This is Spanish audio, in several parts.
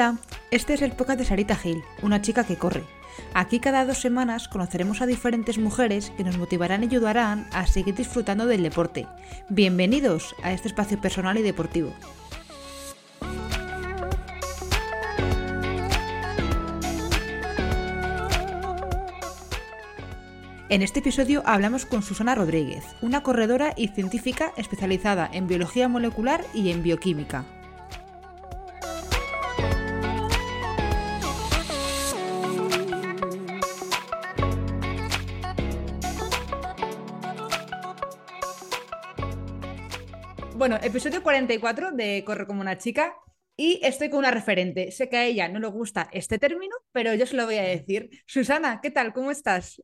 Hola, este es el podcast de Sarita Gil, una chica que corre. Aquí cada dos semanas conoceremos a diferentes mujeres que nos motivarán y ayudarán a seguir disfrutando del deporte. Bienvenidos a este espacio personal y deportivo. En este episodio hablamos con Susana Rodríguez, una corredora y científica especializada en biología molecular y en bioquímica. Bueno, episodio 44 de Corre como una chica y estoy con una referente. Sé que a ella no le gusta este término, pero yo se lo voy a decir. Susana, ¿qué tal? ¿Cómo estás?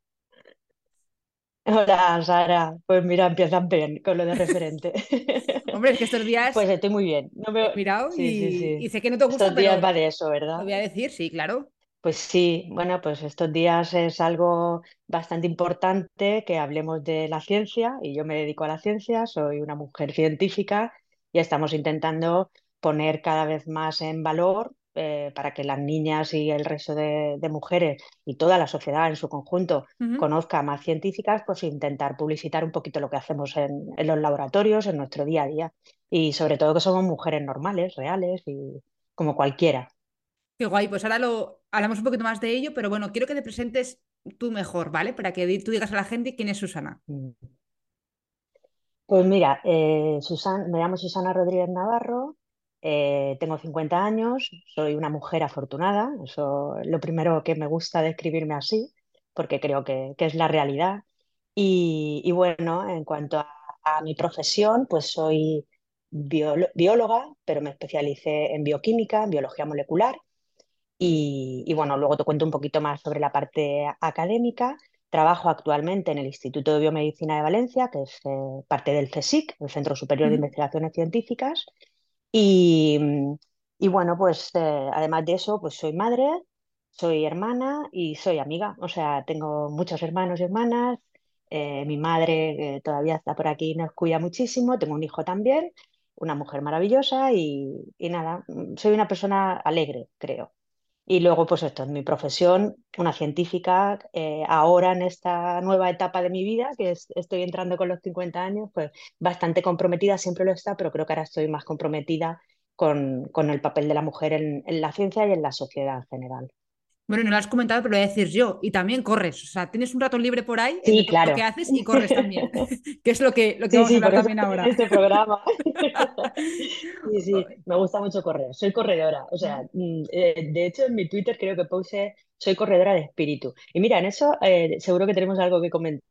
Hola, Sara. Pues mira, empiezan bien con lo de referente. Hombre, es que estos días Pues estoy muy bien. No me... he mirado Sí, sí, y, sé que no te gusta, Estos días pero va de eso, lo ¿verdad? voy a decir, sí, claro. Pues sí, bueno, pues estos días es algo bastante importante que hablemos de la ciencia y yo me dedico a la ciencia, soy una mujer científica y estamos intentando poner cada vez más en valor eh, para que las niñas y el resto de, de mujeres y toda la sociedad en su conjunto Ujú. conozca más científicas, pues intentar publicitar un poquito lo que hacemos en, en los laboratorios, en nuestro día a día y sobre todo que somos mujeres normales, reales y como cualquiera. Qué guay, pues ahora lo hablamos un poquito más de ello, pero bueno, quiero que te presentes tú mejor, ¿vale? Para que tú digas a la gente quién es Susana. Mm. Pues mira, eh, me llamo Susana Rodríguez Navarro, eh, tengo 50 años, soy una mujer afortunada, eso es lo primero que me gusta describirme así, porque creo que, que es la realidad. Y, bueno, en cuanto a, a mi profesión, pues soy bióloga, pero me especialicé en bioquímica, en biología molecular. Y, y bueno, luego te cuento un poquito más sobre la parte académica. Trabajo actualmente en el Instituto de Biomedicina de Valencia, que es eh, parte del CSIC, el Centro Superior de. Investigaciones Científicas. Y, y bueno, pues eh, además de eso, pues soy madre, soy hermana y soy amiga. O sea, tengo muchos hermanos y hermanas. Eh, mi madre, todavía está por aquí, nos cuida muchísimo. Tengo un hijo también, una mujer maravillosa y, y nada, mm, soy una persona alegre, creo. Y luego, pues esto es mi profesión, una científica, eh, ahora en esta nueva etapa de mi vida, que es- estoy entrando con los 50 años, pues bastante comprometida, siempre lo está, pero creo que ahora estoy más comprometida con, con el papel de la mujer en, en la ciencia y en la sociedad en general. Bueno, no lo has comentado, pero lo voy a decir yo. Y también corres. O sea, tienes un rato libre por ahí Sí, todo lo que claro. haces y corres también, que es lo que, lo que Sí, vamos a hablar también ahora. este programa. Sí, sí, me gusta mucho correr, soy corredora. O sea, mm, eh, de hecho en mi Twitter creo que puse soy corredora de espíritu. Y mira, en eso eh, seguro que tenemos algo que comentar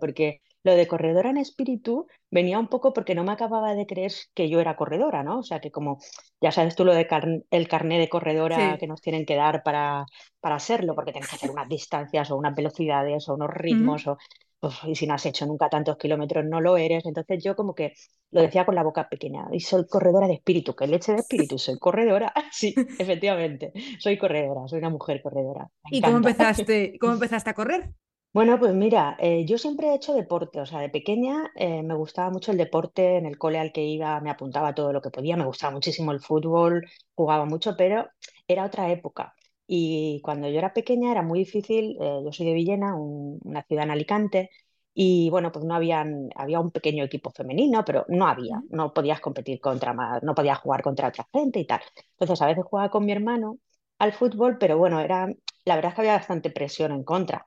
porque lo de corredora en espíritu venía un poco porque no me acababa de creer que yo era corredora, ¿no? O sea, que como ya sabes tú lo de car- el carné de corredora que nos tienen que dar para, para serlo, porque tienes que hacer unas distancias o unas velocidades o unos ritmos o uf, y si no has hecho nunca tantos kilómetros no lo eres. Entonces yo como que lo decía con la boca pequeña y soy corredora de espíritu, que leche de espíritu, soy corredora. Sí, efectivamente, soy corredora, soy una mujer corredora, me ¿Y cómo empezaste, cómo empezaste a correr? Bueno, pues mira, eh, yo siempre he hecho deporte, o sea, de pequeña eh, me gustaba mucho el deporte, en el cole al que iba me apuntaba a todo lo que podía, me gustaba muchísimo el fútbol, jugaba mucho, pero era otra época. Y cuando yo era pequeña era muy difícil, eh, yo soy de Villena, un- una ciudad en Alicante, y bueno, pues no habían, había un pequeño equipo femenino, pero no había, Ujú. no podías competir contra más, no podías jugar contra otra gente y tal. Entonces a veces jugaba con mi hermano al fútbol, pero bueno, era, la verdad es que había bastante presión en contra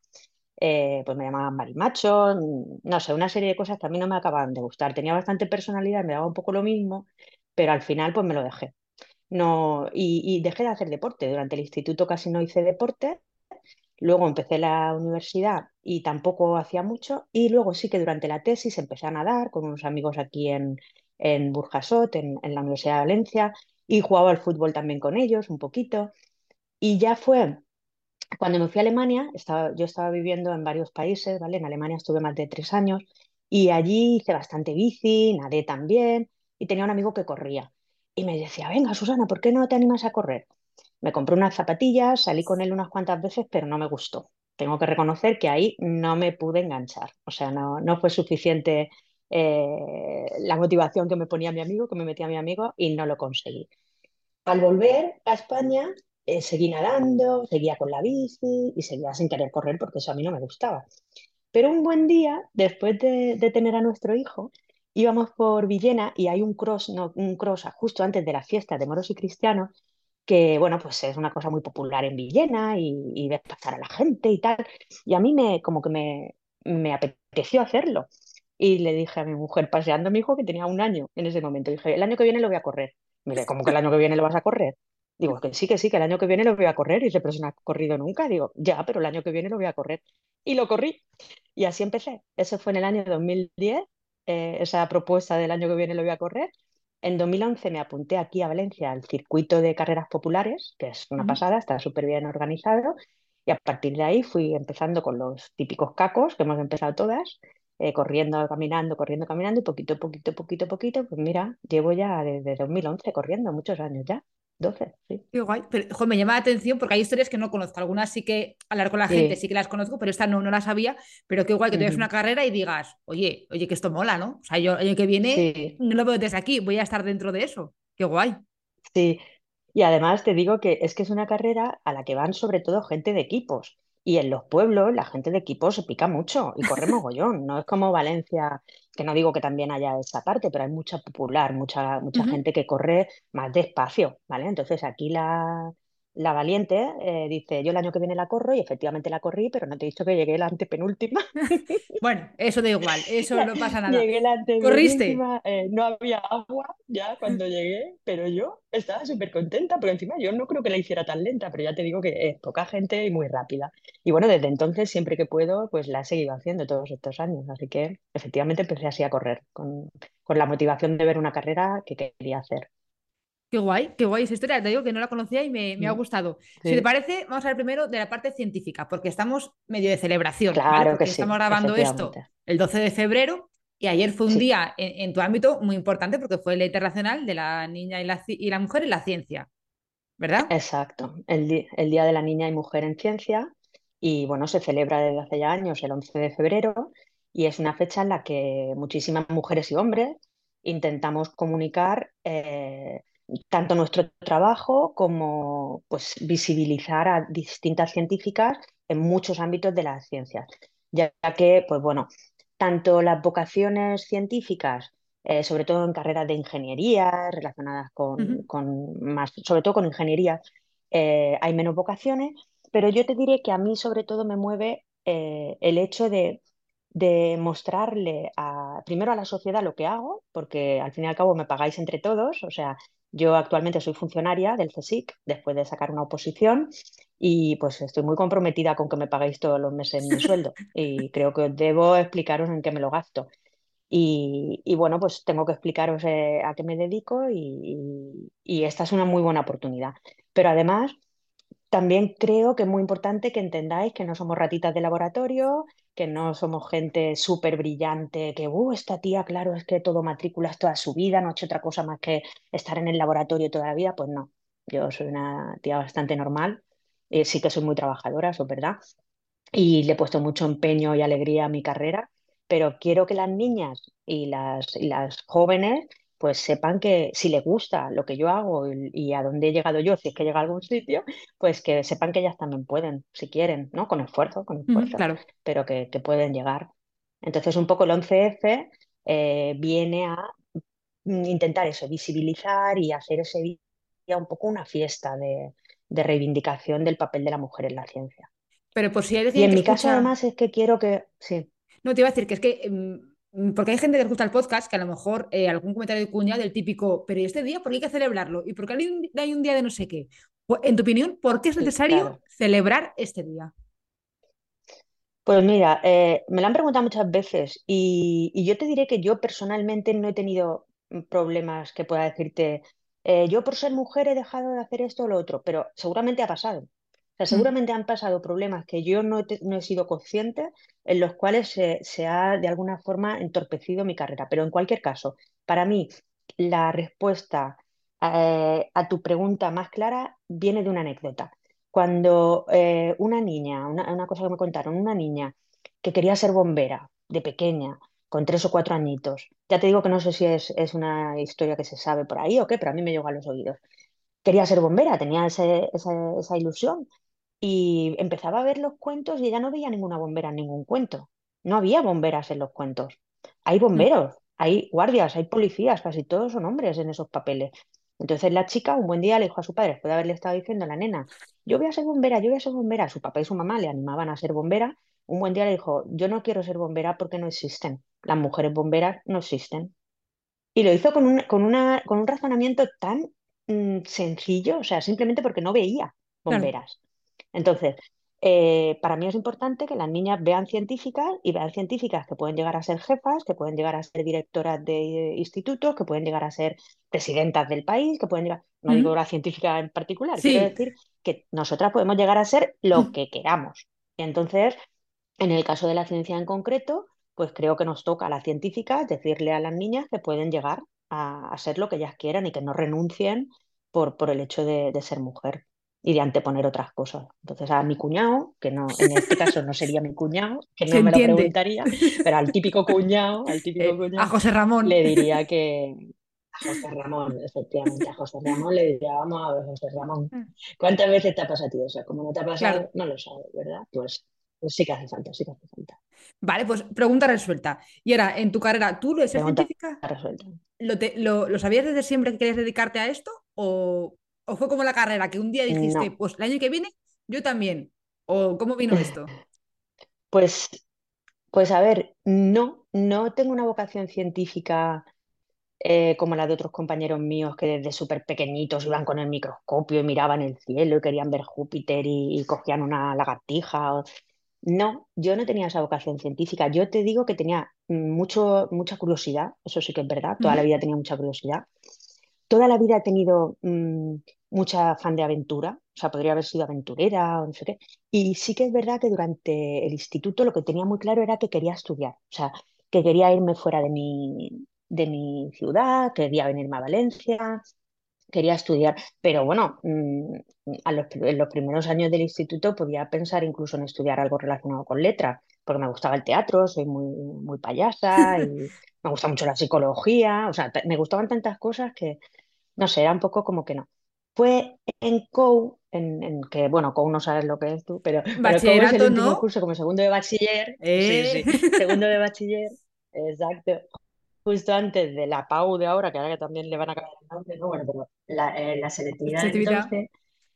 eh, pues me llamaban marimacho, mm, no sé, una serie de cosas que a mí no me acababan de gustar. Tenía bastante personalidad, me daba un poco lo mismo, pero al final pues me lo dejé. No, y, y dejé de hacer deporte. Durante el instituto casi no hice deporte. Luego empecé la universidad y tampoco hacía mucho. Y luego sí que durante la tesis empecé a nadar con unos amigos aquí en, en Burjasot, en, en la Universidad de Valencia, y jugaba al fútbol también con ellos un poquito. Y ya fue cuando me fui a Alemania, yo estaba viviendo en varios países, ¿vale? En Alemania estuve más de tres años y allí hice bastante bici, nadé también y tenía un amigo que corría. Y me decía, venga, Susana, ¿por qué no te animas a correr? Me compré unas zapatillas, salí con él unas cuantas veces, pero no me gustó. Tengo que reconocer que ahí no me pude enganchar. O sea, no, no fue suficiente eh, la motivación que me ponía mi amigo, que me metía mi amigo y no lo conseguí. al volver a España, eh, seguí nadando, seguía con la bici y seguía sin querer correr porque eso a mí no me gustaba. Pero un buen día, después de, de tener a nuestro hijo, íbamos por Villena y hay un cross, no, un cross justo antes de la fiesta de moros y cristianos, que bueno, pues es una cosa muy popular en Villena y, y pasar a la gente y tal. Y a mí me, como que me, me apeteció hacerlo. Y le dije a mi mujer, paseando a mi hijo que tenía un año en ese momento, dije, el año que viene lo voy a correr. Me dice, ¿cómo que el año que viene lo vas a correr? Digo, que sí, que sí, que el año que viene lo voy a correr. Y dice, pero si no has corrido nunca. Digo, ya, pero el año que viene lo voy a correr. Y lo corrí. Y así empecé. Eso fue en el año 2010, eh, esa propuesta del año que viene lo voy a correr. En 2011 me apunté aquí a Valencia al circuito de carreras populares, que es una pasada, está súper bien organizado. Y a partir de ahí fui empezando con los típicos cacos, que hemos empezado todas, eh, corriendo, caminando, corriendo, caminando, y poquito, poquito, poquito, poquito, pues mira, llevo ya desde 2011 corriendo, muchos años ya, 12 sí. Qué guay. Pero, jo, me llama la atención porque hay historias que no conozco. Algunas sí que hablar con la gente Sí, que las conozco, pero esta no, no la sabía. Pero qué guay que tengas una carrera y digas, oye, oye, que esto mola, ¿no? O sea, yo el año que viene Sí, no lo veo desde aquí, voy a estar dentro de eso. Qué guay. sí. Y además te digo que es que es una carrera a la que van sobre todo gente de equipos. Y en los pueblos la gente de equipos se pica mucho y corre mogollón. No es como Valencia, que no digo que también haya esa parte, pero hay mucha popular, mucha, mucha gente que corre más despacio, ¿vale? Entonces aquí la, la valiente eh, dice, yo el año que viene la corro y efectivamente la corrí, pero no te he dicho que llegué la antepenúltima. Bueno, eso da igual, eso no pasa nada. Llegué la ¿Corriste? eh, no había agua ya cuando llegué, pero yo estaba súper contenta, porque encima yo no creo que la hiciera tan lenta, pero ya te digo que es poca gente y muy rápida. Y bueno, desde entonces, siempre que puedo, pues la he seguido haciendo todos estos años, así que efectivamente empecé así a correr, con, con la motivación de ver una carrera que quería hacer. Qué guay, qué guay esa historia. Te digo que no la conocía y me, me ha Mm, gustado. Si te Sí, parece, vamos a ver primero de la parte científica, porque estamos medio de celebración, ¿vale? claro que Porque estamos sí, grabando esto el 12 de febrero y ayer fue un Sí, día en, en tu ámbito muy importante porque fue el Día Internacional de la Niña y la, ci- y la Mujer en la Ciencia, ¿verdad? exacto. El Día de la Niña y Mujer en Ciencia, y bueno, se celebra desde hace ya años, el 11 de febrero, y es una fecha en la que muchísimas mujeres y hombres intentamos comunicar eh, tanto nuestro trabajo como pues, visibilizar a distintas científicas en muchos ámbitos de las ciencias, ya que, pues bueno, tanto las vocaciones científicas eh, sobre todo en carreras de ingeniería relacionadas con, con más, sobre todo con ingeniería, eh, hay menos vocaciones, pero yo te diré que a mí sobre todo me mueve eh, el hecho de, de mostrarle a, primero a la sociedad lo que hago, porque al fin y al cabo me pagáis entre todos, o sea, yo actualmente soy funcionaria del CSIC después de sacar una oposición y pues estoy muy comprometida con que me paguéis todos los meses mi sueldo y creo que debo explicaros en qué me lo gasto. Y, y bueno, pues tengo que explicaros eh, a qué me dedico y, y- y esta es una muy buena oportunidad. Pero además, también creo que es muy importante que entendáis que no somos ratitas de laboratorio, que no somos gente súper brillante, que, uh, esta tía, claro, es que todo matrículas toda su vida, no ha hecho otra cosa más que estar en el laboratorio toda la vida. Pues no, yo soy una tía bastante normal. Eh, sí que soy muy trabajadora, eso es verdad, y le he puesto mucho empeño y alegría a mi carrera, pero quiero que las niñas y las, y las jóvenes pues sepan que si les gusta lo que yo hago y, y a dónde he llegado yo, si es que llega a algún sitio, pues que sepan que ellas también pueden, si quieren, ¿no? Con esfuerzo, con esfuerzo, claro. pero que, que pueden llegar. Entonces, un poco el 11F eh, viene a mm, intentar eso, visibilizar y hacer ese día un poco una fiesta de, de reivindicación del papel de la mujer en la ciencia. Pero por si hay Y en mi caso, además, es que quiero que, sí, no te iba a decir que es que, mm, porque hay gente que escucha el podcast que a lo mejor eh, algún comentario de cuñado del típico, pero ¿y este día por qué hay que celebrarlo? ¿Y por qué hay un, hay un día de no sé qué? Pues, en tu opinión, ¿por qué es sí, necesario claro. celebrar este día? Pues mira, eh, me lo han preguntado muchas veces y, y yo te diré que yo personalmente no he tenido mm, problemas que pueda decirte, eh, yo por ser mujer he dejado de hacer esto o lo otro, pero seguramente ha pasado. O sea, Mm, seguramente han pasado problemas que yo no he, no he sido consciente, en los cuales se, se ha de alguna forma entorpecido mi carrera. Pero en cualquier caso, para mí, la respuesta eh, a tu pregunta más clara viene de una anécdota. Cuando eh, una niña, una, una cosa que me contaron, una niña que quería ser bombera de pequeña, con tres o cuatro añitos, ya te digo que no sé si es, es una historia que se sabe por ahí o qué, pero a mí me llegó a los oídos. quería ser bombera, tenía ese- ese- esa ilusión. Y empezaba a ver los cuentos y ella no veía ninguna bombera en ningún cuento. No había bomberas en los cuentos. Hay Mm, bomberos, hay guardias, hay policías, casi todos son hombres en esos papeles. Entonces la chica un buen día le dijo a su padre, después de haberle estado diciendo a la nena, yo voy a ser bombera, yo voy a ser bombera. Su papá y su mamá le animaban a ser bombera. Un buen día le dijo, yo no quiero ser bombera porque no existen. Las mujeres bomberas no existen. Y lo hizo con un, con una, con un razonamiento tan mm, sencillo, o sea, simplemente porque no veía claro. Entonces, eh, para mí es importante que las niñas vean científicas y vean científicas que pueden llegar a ser jefas, que pueden llegar a ser directoras de institutos, que pueden llegar a ser presidentas del país, que pueden llegar, no digo la científica en particular, quiero decir que nosotras podemos llegar a ser lo que queramos. Y entonces, en el caso de la ciencia en concreto, pues creo que nos toca a las científicas decirle a las niñas que pueden llegar a, a ser lo que ellas quieran y que no renuncien por, por el hecho de, de ser mujer y de anteponer otras cosas. Entonces a mi cuñado, que no, en este caso no sería mi cuñado, que no me lo preguntaría, pero al típico cuñado, al típico Eh, a cuñado, José Ramón. le diría que a José Ramón, efectivamente, a José Ramón le diría, vamos a ver, José Ramón, Mm, ¿cuántas veces te ha pasado a ti eso? Como no te ha Claro. pasado, no lo sabes, ¿verdad? Pues, pues sí que hace falta, sí que hace falta. Vale, pues pregunta resuelta. Y ahora, en tu carrera, ¿tú lo Pregunta científica, resuelta. lo, te- lo, lo sabías desde siempre que querías dedicarte a esto? ¿O, o fue como la carrera, que un día dijiste, No. pues el año que viene, yo también? ¿O cómo vino esto? Pues, pues a ver, no, no tengo una vocación científica eh, como la de otros compañeros míos que desde súper pequeñitos iban con el microscopio y miraban el cielo y querían ver Júpiter y, y cogían una lagartija. o- No, yo no tenía esa vocación científica. Yo te digo que tenía mucho, mucha curiosidad, eso sí que es verdad, toda la vida tenía mucha curiosidad. Toda la vida he tenido mm, mucha afán de aventura, o sea, podría haber sido aventurera o no sé qué. Y sí que es verdad que durante el instituto lo que tenía muy claro era que quería estudiar, o sea, que quería irme fuera de mi, de mi ciudad, quería venirme a Valencia, quería estudiar. Pero bueno, mm, a los, en los primeros años del instituto podía pensar incluso en estudiar algo relacionado con letras, porque me gustaba el teatro, soy muy, muy payasa y me gusta mucho la psicología, o sea, me gustaban tantas cosas que no sé, era un poco como que no. Fue en COU, en, en que, bueno, COU no sabes lo que es tú, pero, pero COU es el último ¿no? curso como segundo de bachiller, sí, Eh. sí, segundo de bachiller, exacto, justo antes de la PAU de ahora, que ahora que también le van a cambiar el nombre, no, bueno, pero la, eh, la selectividad Selectividad. entonces,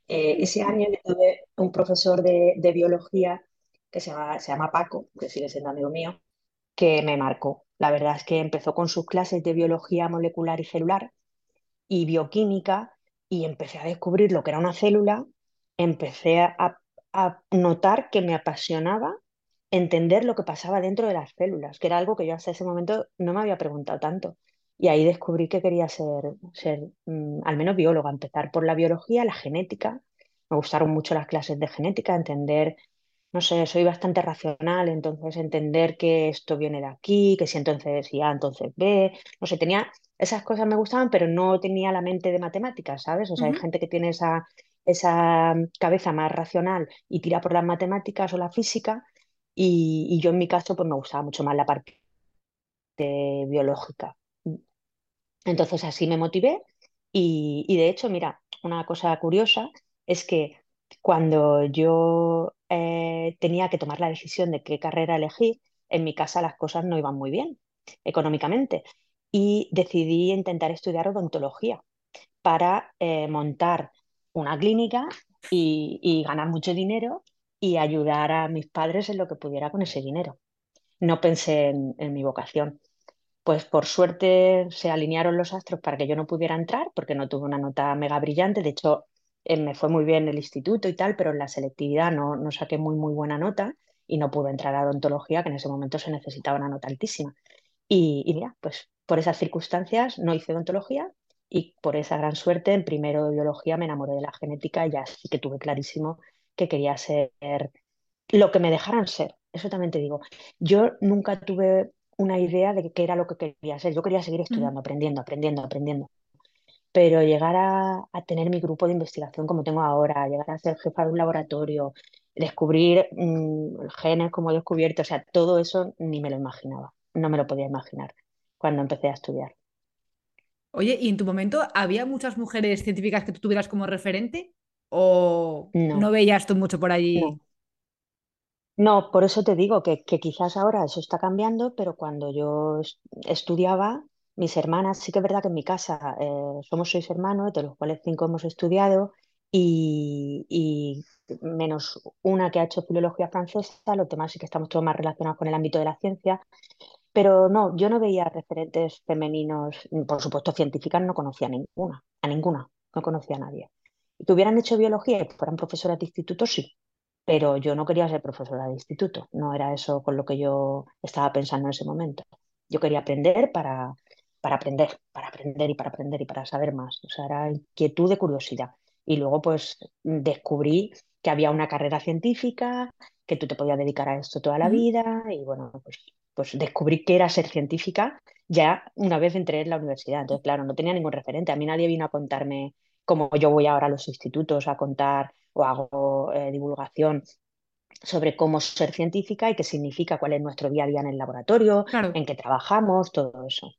eh, ese año yo tuve un profesor de, de biología que se llama, se llama Paco, que sigue siendo amigo mío, que me marcó. La verdad es que empezó con sus clases de biología molecular y celular y bioquímica y empecé a descubrir lo que era una célula, empecé a, a notar que me apasionaba entender lo que pasaba dentro de las células, que era algo que yo hasta ese momento no me había preguntado tanto. Y ahí descubrí que quería ser, ser mm, al menos bióloga, empezar por la biología, la genética. Me gustaron mucho las clases de genética, entender no sé, soy bastante racional, entonces entender que esto viene de aquí, que si entonces y A, entonces B, no sé, tenía, esas cosas me gustaban, pero no tenía la mente de matemáticas, ¿sabes? O sea, hay gente que tiene esa, esa cabeza más racional y tira por las matemáticas o la física, y, y yo en mi caso, pues me gustaba mucho más la parte biológica. Entonces así me motivé y, y de hecho, mira, una cosa curiosa es que cuando yo eh, tenía que tomar la decisión de qué carrera elegir, en mi casa las cosas no iban muy bien económicamente y decidí intentar estudiar odontología para eh, montar una clínica y, ganar mucho dinero y ayudar a mis padres en lo que pudiera con ese dinero. No pensé en mi vocación. Pues por suerte se alinearon los astros para que yo no pudiera entrar, porque no tuve una nota mega brillante. De hecho, eh, me fue muy bien el instituto y tal, pero en la selectividad no, no saqué muy, muy buena nota y no pude entrar a odontología, que en ese momento se necesitaba una nota altísima. Y mira, pues por esas circunstancias no hice odontología y por esa gran suerte en primero de biología me enamoré de la genética y ya sí que tuve clarísimo que quería ser lo que me dejaran ser, eso también te digo. Yo nunca tuve una idea de qué era lo que quería ser. Yo quería seguir estudiando, aprendiendo, aprendiendo, aprendiendo. Pero llegar a, a tener mi grupo de investigación como tengo ahora, llegar a ser jefa de un laboratorio, descubrir mm, genes como he descubierto, o sea, todo eso ni me lo imaginaba. No me lo podía imaginar cuando empecé a estudiar. Oye, ¿y en tu momento había muchas mujeres científicas que tú tuvieras como referente? ¿O no No, veías tú mucho por allí? no. No, por eso te digo que, que quizás ahora eso está cambiando, pero cuando yo es- estudiaba, mis hermanas, sí que es verdad que en mi casa eh, somos seis hermanos, de los cuales cinco hemos estudiado, y, y menos una que ha hecho filología francesa, los demás sí que estamos todos más relacionados con el ámbito de la ciencia, pero no, yo no veía referentes femeninos, por supuesto científicas no conocía a ninguna, a ninguna, no conocía a nadie. Que hubieran hecho biología y fueran profesoras de instituto, sí pero yo no quería ser profesora de instituto, no era eso con lo que yo estaba pensando en ese momento. Yo quería aprender para, para aprender, para aprender y para aprender y para saber más. O sea, era inquietud de curiosidad. Y luego pues descubrí que había una carrera científica, que tú te podías dedicar a esto toda la vida y bueno, pues, pues descubrí que era ser científica ya una vez entré en la universidad. Entonces, claro, no tenía ningún referente. A mí nadie vino a contarme como yo voy ahora a los institutos a contar o hago eh, divulgación sobre cómo ser científica y qué significa, cuál es nuestro día a día en el laboratorio, Claro. en qué trabajamos, todo eso.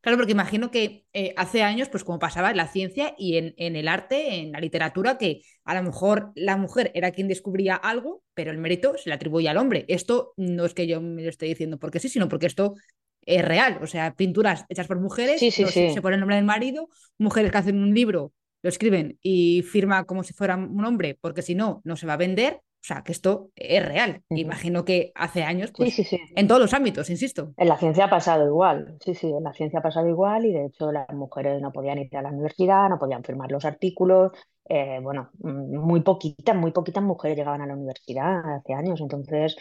Claro, porque imagino que eh, hace años, pues como pasaba en la ciencia y en, en el arte, en la literatura, que a lo mejor la mujer era quien descubría algo, pero el mérito se le atribuye al hombre. Esto no es que yo me lo esté diciendo porque sí, sino porque esto es real. O sea, pinturas hechas por mujeres, Sí, se, pone el nombre del marido, mujeres que hacen un libro, lo escriben y firma como si fuera un hombre, porque si no, no se va a vender. O sea, que esto es real. ujú. Imagino que hace años, Sí, pues sí, sí. en todos los ámbitos, insisto. En la ciencia ha pasado igual, sí, sí, en la ciencia ha pasado igual y de hecho las mujeres no podían ir a la universidad, no podían firmar los artículos, eh, bueno, mm, muy poquitas, muy poquitas mujeres llegaban a la universidad hace años, entonces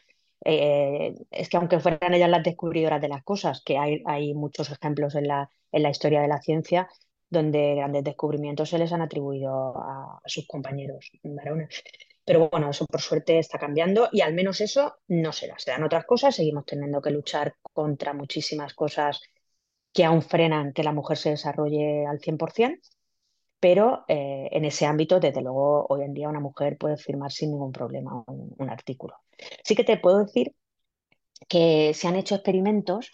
eh, es que aunque fueran ellas las descubridoras de las cosas, que hay, hay muchos ejemplos en la, en la historia de la ciencia donde grandes descubrimientos se les han atribuido a, a sus compañeros varones. Pero bueno, eso por suerte está cambiando y al menos eso no se da. Se dan otras cosas, seguimos teniendo que luchar contra muchísimas cosas que aún frenan que la mujer se desarrolle al 100%, pero eh, en ese ámbito, desde luego, hoy en día una mujer puede firmar sin ningún problema un, artículo. Sí que te puedo decir que se han hecho experimentos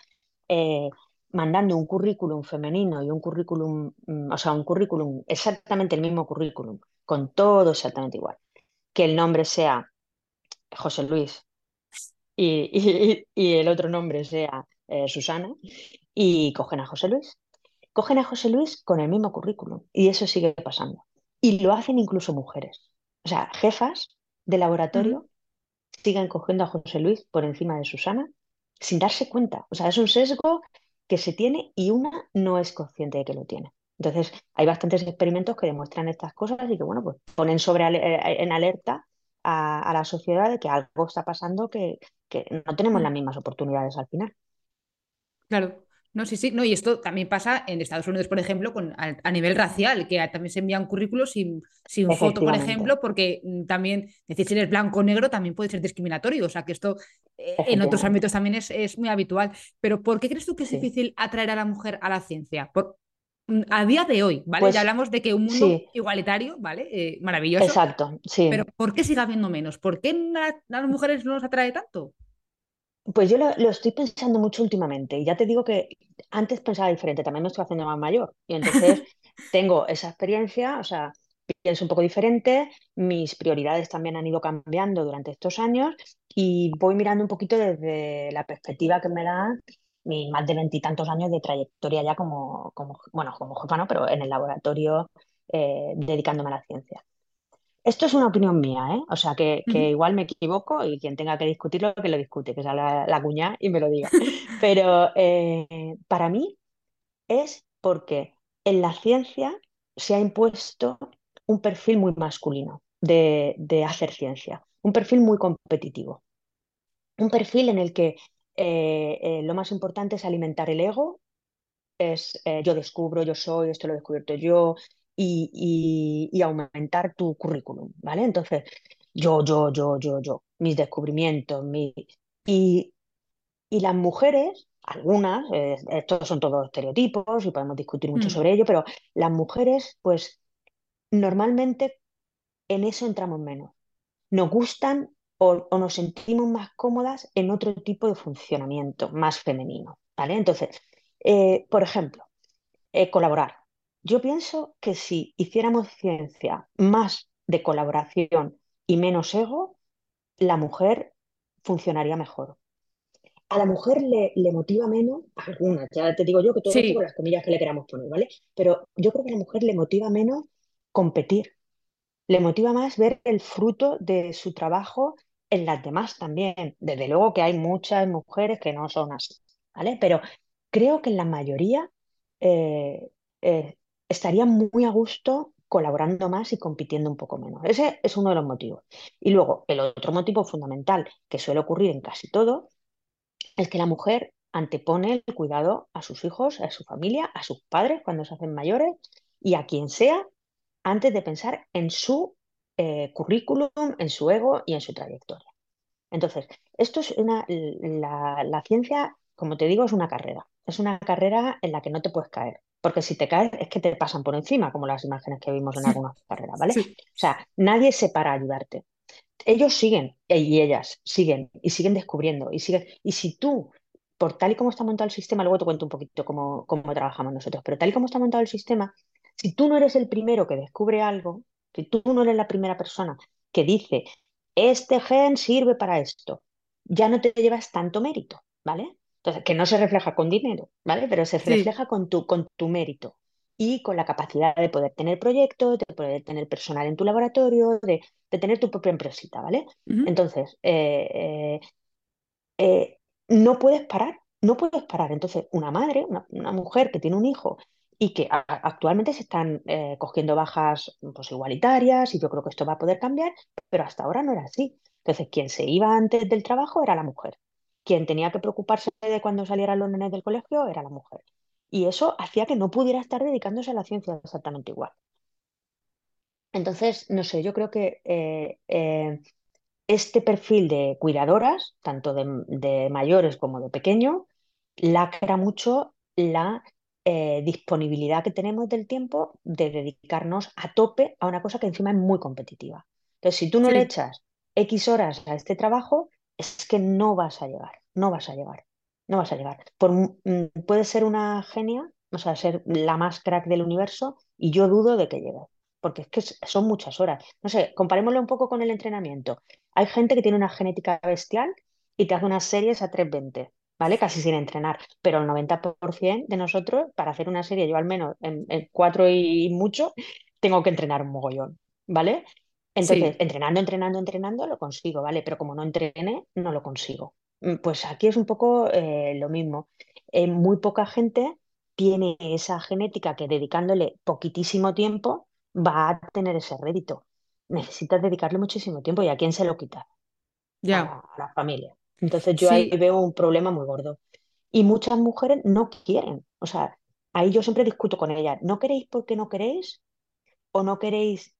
eh, mandando un currículum femenino y un currículum, mm, o sea, un currículum, exactamente el mismo currículum, con todo exactamente igual, que el nombre sea José Luis y, y- y el otro nombre sea eh, Susana, y cogen a José Luis. Cogen a José Luis con el mismo currículum, y eso sigue pasando. Y lo hacen incluso mujeres. O sea, jefas de laboratorio siguen cogiendo a José Luis por encima de Susana sin darse cuenta. O sea, es un sesgo que se tiene y una no es consciente de que lo tiene. Entonces, hay bastantes experimentos que demuestran estas cosas y que, bueno, pues ponen sobre eh, en alerta a, a la sociedad de que algo está pasando que, que no tenemos las mismas oportunidades al final. Claro, no, sí, sí, no, y esto también pasa en Estados Unidos, por ejemplo, con, a, a nivel racial, que también se envían currículos sin, sin foto, por ejemplo, porque mm, también decir si eres blanco o negro también puede ser discriminatorio, o sea que esto eh, en otros ámbitos también es, es muy habitual. Pero ¿por qué crees tú que es sí. difícil atraer a la mujer a la ciencia? Por, a día de hoy, ¿vale? Ya Pues hablamos de que un mundo sí, igualitario, ¿vale? Eh, maravilloso, exacto, pero sí. ¿por qué sigue habiendo menos? ¿Por qué a las mujeres no nos atrae tanto? Pues yo lo, lo estoy pensando mucho últimamente y ya te digo que antes pensaba diferente, también me estoy haciendo más mayor y entonces tengo esa experiencia, o sea, pienso un poco diferente, mis prioridades también han ido cambiando durante estos años y voy mirando un poquito desde la perspectiva que me dan mis más de veintitantos años de trayectoria ya como, como, bueno, como jefa, ¿no? Pero en el laboratorio eh, dedicándome a la ciencia. Esto es una opinión mía, ¿eh? O sea, que, igual me equivoco y quien tenga que discutirlo, que lo discute, que sea la, la cuñá y me lo diga. Pero eh, para mí es porque en la ciencia se ha impuesto un perfil muy masculino de, de hacer ciencia, un perfil muy competitivo, un perfil en el que eh, eh, lo más importante es alimentar el ego es eh, yo descubro, yo soy, esto lo he descubierto yo, y, y- y aumentar tu currículum, ¿vale? Entonces, yo, yo, yo, yo, yo, mis descubrimientos, mi... Y, y las mujeres, algunas, estos son todos estereotipos y podemos discutir mucho Mm, sobre ello, pero las mujeres, pues normalmente en eso entramos menos. Nos gustan o, o nos sentimos más cómodas en otro tipo de funcionamiento, más femenino, ¿vale? Entonces, eh, por ejemplo, eh, colaborar. Yo pienso que si hiciéramos ciencia más de colaboración y menos ego, la mujer funcionaría mejor. A la mujer le, le motiva menos, algunas, ya te digo yo que todo esto con Sí, las comillas que le queramos poner, ¿vale? Pero yo creo que a la mujer le motiva menos competir, le motiva más ver el fruto de su trabajo en las demás también. Desde luego que hay muchas mujeres que no son así, ¿vale? Pero creo que en la mayoría eh, eh, estarían muy a gusto colaborando más y compitiendo un poco menos. Ese es uno de los motivos. Y luego, el otro motivo fundamental que suele ocurrir en casi todo es que la mujer antepone el cuidado a sus hijos, a su familia, a sus padres cuando se hacen mayores y a quien sea antes de pensar en su eh, currículum, en su ego y en su trayectoria. Entonces, esto es una, la, la ciencia, como te digo, es una carrera. Es una carrera en la que no te puedes caer, porque si te caes es que te pasan por encima, como las imágenes que vimos en algunas carreras, ¿vale? sí, O sea, nadie se para a ayudarte ellos siguen eh, y ellas siguen y siguen descubriendo y siguen. Y si tú, por tal y como está montado el sistema, luego te cuento un poquito cómo, cómo trabajamos nosotros, pero tal y como está montado el sistema, si tú no eres el primero que descubre algo, si tú no eres la primera persona que dice, este gen sirve para esto, ya no te llevas tanto mérito, ¿vale? Entonces, que no se refleja con dinero, ¿vale? Pero se sí. refleja con tu, con tu mérito y con la capacidad de poder tener proyectos, de poder tener personal en tu laboratorio, de, de tener tu propia empresita, ¿vale? Entonces, eh, eh, eh, no puedes parar, no puedes parar. Entonces, una madre, una, una mujer que tiene un hijo y que actualmente se están eh, cogiendo bajas pues, igualitarias y yo creo que esto va a poder cambiar, pero hasta ahora no era así. Entonces, quien se iba antes del trabajo era la mujer. Quien tenía que preocuparse de cuando salieran los nenes del colegio era la mujer. Y eso hacía que no pudiera estar dedicándose a la ciencia exactamente igual. Entonces, no sé, yo creo que eh, eh, este perfil de cuidadoras, tanto de, de mayores como de pequeños, lacra mucho la eh, disponibilidad que tenemos del tiempo de dedicarnos a tope a una cosa que encima es muy competitiva. Entonces, si tú no le echas X horas a este trabajo, es que no vas a llegar, no vas a llegar, no vas a llegar. Por, mm, puedes ser una genia, o sea, ser la más crack del universo, y yo dudo de que llegues, porque es que son muchas horas. No sé, comparémoslo un poco con el entrenamiento. Hay gente que tiene una genética bestial y te hace unas series a 320, ¿vale? Casi sin entrenar. Pero el 90% de nosotros, para hacer una serie, yo al menos en, en cuatro y mucho, tengo que entrenar un mogollón, ¿vale? Entonces, sí, entrenando, entrenando, entrenando, lo consigo, ¿vale? Pero como no entrene, no lo consigo. Mm, Pues aquí es un poco eh, lo mismo. Eh, muy poca gente tiene esa genética que dedicándole poquitísimo tiempo va a tener ese rédito necesitas dedicarle muchísimo tiempo y a quién se lo quitas, a la, ya. a la familia. Entonces yo ahí veo un problema muy gordo. Y muchas mujeres no quieren, o sea, ahí yo siempre discuto con ellas, ¿no queréis porque no queréis o no queréis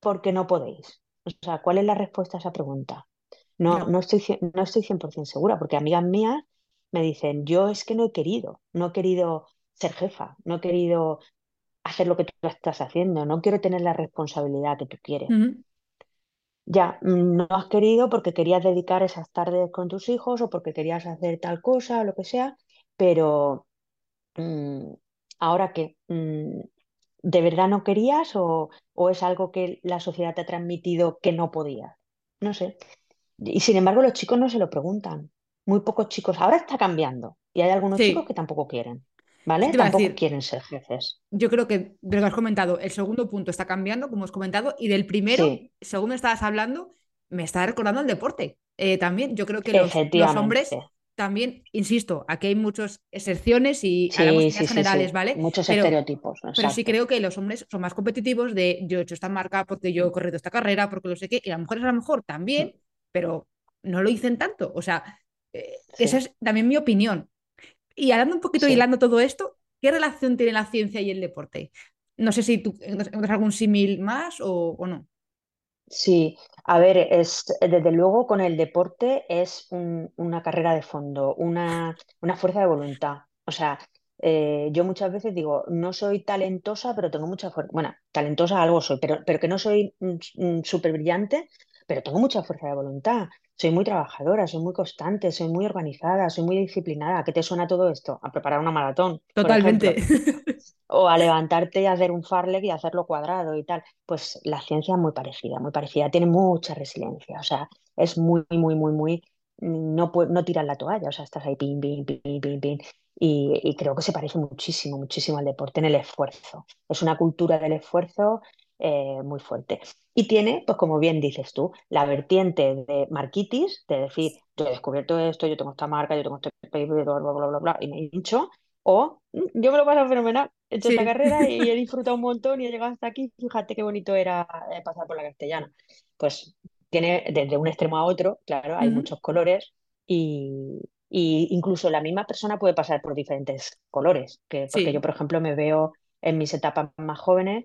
porque no podéis? O sea, ¿cuál es la respuesta a esa pregunta? No, no estoy, cien- no estoy 100% segura, porque amigas mías me dicen, yo es que no he querido, no he querido ser jefa, no he querido hacer lo que tú estás haciendo, no quiero tener la responsabilidad que tú quieres. Ya, mm, no has querido porque querías dedicar esas tardes con tus hijos o porque querías hacer tal cosa o lo que sea, pero mm, ¿ahora qué? Mm, ¿de verdad no querías o, o es algo que la sociedad te ha transmitido que no podías? No sé. Y sin embargo, los chicos no se lo preguntan. Muy pocos chicos. Ahora está cambiando y hay algunos chicos que tampoco quieren, Tampoco decir. quieren ser jefes. Yo creo que de lo que has comentado, el segundo punto está cambiando, como has comentado, y del primero, Sí, según me estabas hablando, me está recordando el deporte. Eh, también, yo creo que los, los hombres, también, insisto, aquí hay muchas excepciones y Sí, generales. ¿vale? Muchos Pero, estereotipos, pero sí creo que los hombres son más competitivos de yo he hecho esta marca porque yo he corrido esta carrera, porque lo sé qué, y las mujeres a lo mejor también, pero no lo dicen tanto. O sea, eh, esa es también mi opinión. Y hablando un poquito, sí, hilando todo esto, ¿qué relación tiene la ciencia y el deporte? No sé si tú encuentras algún símil más o, o no. sí. A ver, es desde luego con el deporte es un- una carrera de fondo, una, una fuerza de voluntad. O sea, eh, yo muchas veces digo, no soy talentosa, pero tengo mucha fuerza. Bueno, talentosa algo soy, pero, pero que no soy súper brillante, pero tengo mucha fuerza de voluntad, soy muy trabajadora, soy muy constante, soy muy organizada, soy muy disciplinada. ¿A qué te suena todo esto? A preparar una maratón, por. Totalmente. O a levantarte y hacer un farlek y hacerlo cuadrado y tal. Pues la ciencia es muy parecida, muy parecida, tiene mucha resiliencia, o sea, es muy, muy, muy, muy, no, no tiras la toalla, o sea, estás ahí, pin, pin, pin, pin, pin, y, y creo que se parece muchísimo, muchísimo al deporte en el esfuerzo. Es una cultura del esfuerzo eh, muy fuerte. Y tiene, pues como bien dices tú, la vertiente de marquitis, de decir, yo he descubierto esto, yo tengo esta marca, yo tengo este paper, bla, bla, bla, bla, bla, y me he hincho, o "Mm, yo me lo paso fenomenal, he hecho esta Sí. carrera y he disfrutado un montón y he llegado hasta aquí, fíjate qué bonito era eh, pasar por la castellana. Pues tiene desde un extremo a otro, claro, hay Ujú. muchos colores y, y incluso la misma persona puede pasar por diferentes colores, que, porque yo, Sí, por ejemplo, me veo en mis etapas más jóvenes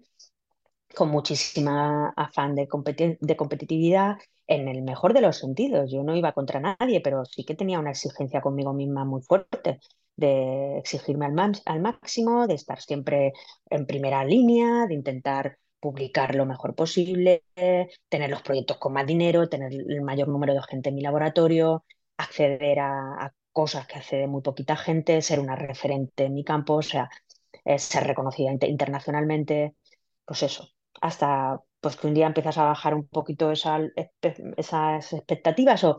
con muchísima afán de, competi- de competitividad en el mejor de los sentidos. Yo no iba contra nadie, pero sí que tenía una exigencia conmigo misma muy fuerte, de exigirme al, al máximo, de estar siempre en primera línea, de intentar publicar lo mejor posible, tener los proyectos con más dinero, tener el mayor número de gente en mi laboratorio, acceder a, cosas que accede muy poquita gente, ser una referente en mi campo, o sea, eh, ser reconocida inter- internacionalmente, pues eso hasta pues que un día empiezas a bajar un poquito esas expectativas o,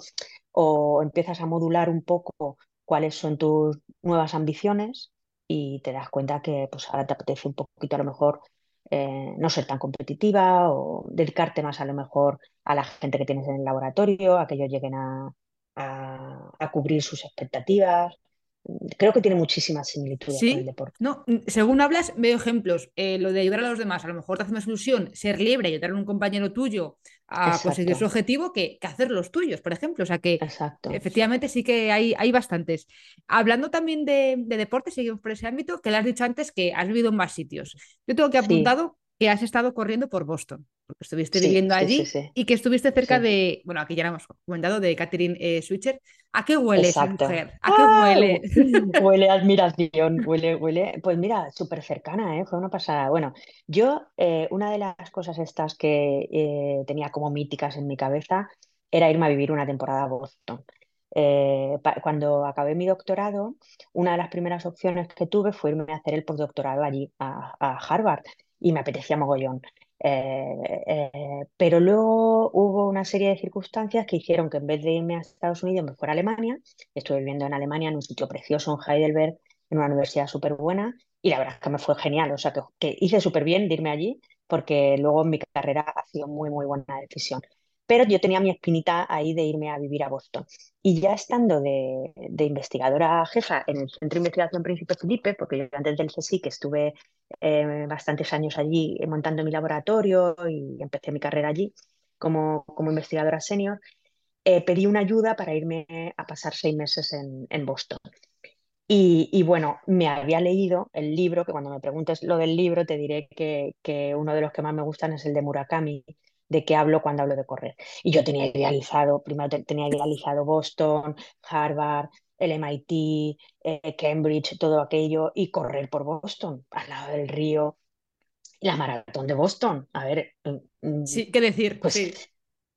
o empiezas a modular un poco cuáles son tus nuevas ambiciones y te das cuenta que pues ahora te apetece un poquito a lo mejor eh, no ser tan competitiva o dedicarte más a lo mejor a la gente que tienes en el laboratorio, a que ellos lleguen a a cubrir sus expectativas. Creo que tiene muchísimas similitudes con el sí. deporte. No, mm, según hablas, veo ejemplos. Eh, lo de ayudar a los demás, a lo mejor te hace más ilusión ser libre y ayudar a un compañero tuyo a conseguir su objetivo que, que hacer los tuyos, por ejemplo. O sea que exacto. efectivamente sí que hay, hay bastantes. Hablando también de, de deporte, seguimos por ese ámbito, que le has dicho antes que has vivido en más sitios. Yo tengo que Sí, apuntado que has estado corriendo por Boston, porque estuviste sí, viviendo sí, allí sí. y que estuviste cerca de, bueno, aquí ya lo hemos comentado, de Catherine eh, Switcher. ¿A qué huele esa mujer? ¿A qué ¡Ah! huele? Hu- Huele a admiración, huele, huele. Pues mira, súper cercana, ¿eh? Fue una pasada. Bueno, yo, eh, una de las cosas estas que eh, tenía como míticas en mi cabeza era irme a vivir una temporada a Boston. Eh, cuando acabé mi doctorado, una de las primeras opciones que tuve fue irme a hacer el postdoctorado allí, a, a Harvard, y me apetecía mogollón. Eh, eh, pero luego hubo una serie de circunstancias que hicieron que en vez de irme a Estados Unidos me fuera a Alemania. Estuve viviendo en Alemania, en un sitio precioso, en Heidelberg, en una universidad súper buena, y la verdad es que me fue genial. O sea, que, hice súper bien de irme allí, porque luego en mi carrera ha sido muy, muy buena decisión. Pero yo tenía mi espinita ahí de irme a vivir a Boston. Y ya estando de, investigadora jefa en el Centro de Investigación Príncipe Felipe, porque yo antes del CSIC estuve eh, bastantes años allí montando mi laboratorio y empecé mi carrera allí como, como investigadora senior, eh, pedí una ayuda para irme a pasar seis meses en, en Boston. Y, y, bueno, me había leído el libro, que cuando me preguntes lo del libro te diré que, que uno de los que más me gustan es el de Murakami, de qué hablo cuando hablo de correr. Y yo tenía idealizado, primero te- tenía idealizado Boston, Harvard, el MIT, eh, Cambridge, todo aquello, y correr por Boston, al lado del río, la maratón de Boston. A ver, mm, mm, Sí, qué decir, pues sí.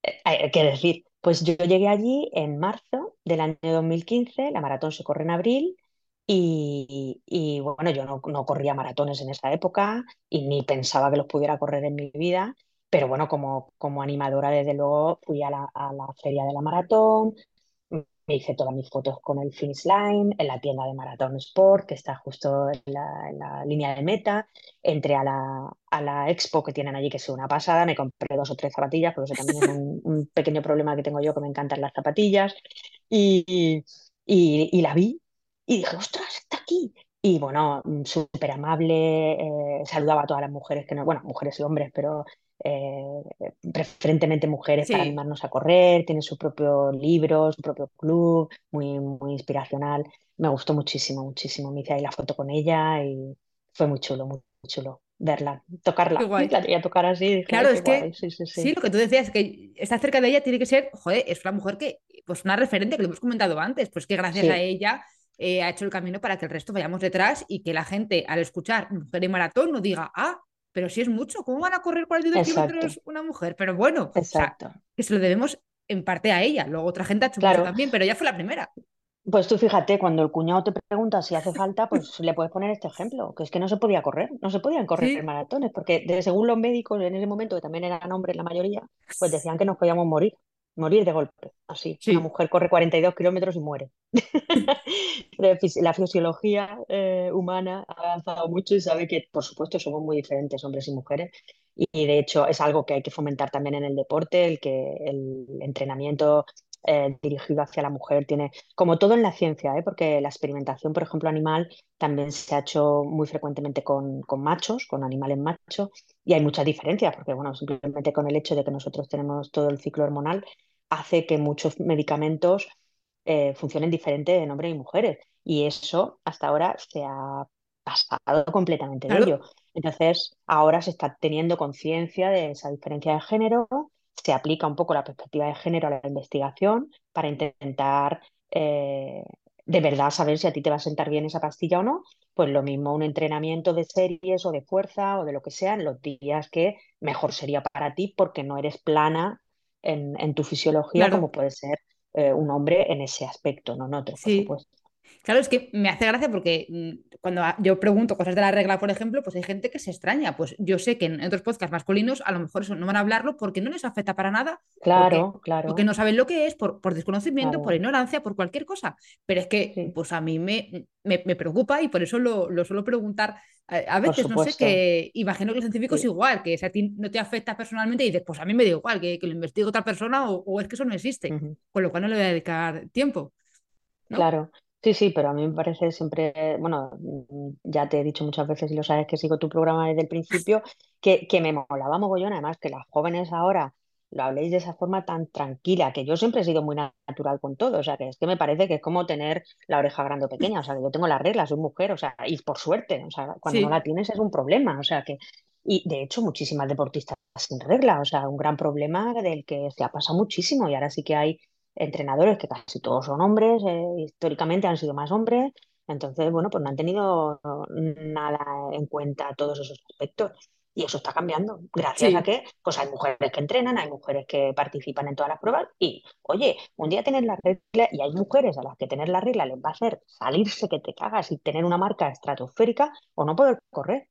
eh, hay que decir, pues yo llegué allí en marzo del año 2015, la maratón se corre en abril y, y, bueno, yo no, no corría maratones en esa época y ni pensaba que los pudiera correr en mi vida, pero bueno, como, como animadora desde luego fui a la, a la feria de la maratón, me hice todas mis fotos con el finish line en la tienda de Maratón Sport, que está justo en la, línea de meta. Entré a la, a la expo que tienen allí, que es una pasada. Me compré dos o tres zapatillas, porque eso también es un, pequeño problema que tengo yo, que me encantan las zapatillas. Y, y, y la vi y dije, ostras, está aquí. Y bueno, mm, súper amable, eh, saludaba a todas las mujeres que no, bueno, mujeres y hombres, pero eh, preferentemente mujeres para Sí, animarnos a correr, tiene su propio libro, su propio club, muy, muy inspiracional. Me gustó muchísimo, muchísimo. Me hice ahí la foto con ella y fue muy chulo, muy, muy chulo verla, tocarla. La llegué a tocar así dije, Claro, es que sí, sí, sí, sí. lo que tú decías, que estar cerca de ella tiene que ser, joder, es una mujer que, pues una referente que lo hemos comentado antes, pues que gracias a ella eh, ha hecho el camino para que el resto vayamos detrás y que la gente al escuchar mujer en maratón no diga, ah, pero si es mucho, ¿cómo van a correr 42 exacto, kilómetros una mujer? Pero bueno, o sea, exacto. que se lo debemos en parte a ella. Luego otra gente ha hecho mucho Claro, también, pero ella fue la primera. pues tú fíjate, cuando el cuñado te pregunta si hace falta, pues le puedes poner este ejemplo, que es que no se podía correr, no se podían correr Sí, maratones, porque de- según los médicos en ese momento, que también eran hombres la mayoría, pues decían que nos podíamos morir, morir de golpe, así. Una mujer corre 42 kilómetros y muere. La fisiología eh, humana ha avanzado mucho y sabe que, por supuesto, somos muy diferentes hombres y mujeres. Y, y, de hecho es algo que hay que fomentar también en el deporte, el que el entrenamiento eh, dirigido hacia la mujer tiene, como todo en la ciencia, ¿eh? porque la experimentación, por ejemplo, animal también se ha hecho muy frecuentemente con, con machos, con animales machos, y hay muchas diferencias, porque bueno, simplemente con el hecho de que nosotros tenemos todo el ciclo hormonal hace que muchos medicamentos eh, funcionen diferente en hombres y mujeres. Y eso hasta ahora se ha pasado completamente de ello. Entonces, ahora se está teniendo conciencia de esa diferencia de género, se aplica un poco la perspectiva de género a la investigación para intentar eh, de verdad saber si a ti te va a sentar bien esa pastilla o no. Pues lo mismo un entrenamiento de series o de fuerza o de lo que sea en los días que mejor sería para ti porque no eres plana en, en tu fisiología como puede ser eh, un hombre en ese aspecto, no en otro, por sí. supuesto. Claro, es que me hace gracia porque mm, cuando yo pregunto cosas de la regla, por ejemplo, pues hay gente que se extraña. Pues yo sé que en otros podcasts masculinos a lo mejor eso no van a hablarlo porque no les afecta para nada, porque, Claro, porque claro, no saben lo que es, por, por desconocimiento, por ignorancia, por cualquier cosa. Pero es que sí, pues a mí me, me, me preocupa y por eso lo, lo suelo preguntar. A, veces, no sé, que imagino que los científicos Sí. igual, que si a ti no te afecta personalmente y dices, pues a mí me da igual, que, que lo investigue otra persona o, o es que eso no existe, con lo cual no le voy a dedicar tiempo, ¿no? Claro, sí, sí, pero a mí me parece siempre, bueno, ya te he dicho muchas veces y lo sabes que sigo tu programa desde el principio, que, que me molaba mogollón, además que las jóvenes ahora lo habléis de esa forma tan tranquila, que yo siempre he sido muy na- natural con todo, o sea, que es que me parece que es como tener la oreja grande o pequeña, o sea, que yo tengo la regla, soy mujer, o sea, y por suerte, o sea, cuando no la tienes es un problema, o sea, que, y de hecho muchísimas deportistas sin regla, o sea, un gran problema del que se ha pasado muchísimo y ahora sí que hay entrenadores que casi todos son hombres, eh, históricamente han sido más hombres, entonces, bueno, pues no han tenido nada en cuenta todos esos aspectos. Y eso está cambiando. Gracias a que pues hay mujeres que entrenan, hay mujeres que participan en todas las pruebas y, oye, un día tener la regla y hay mujeres a las que tener la regla les va a hacer salirse que te cagas y tener una marca estratosférica o no poder correr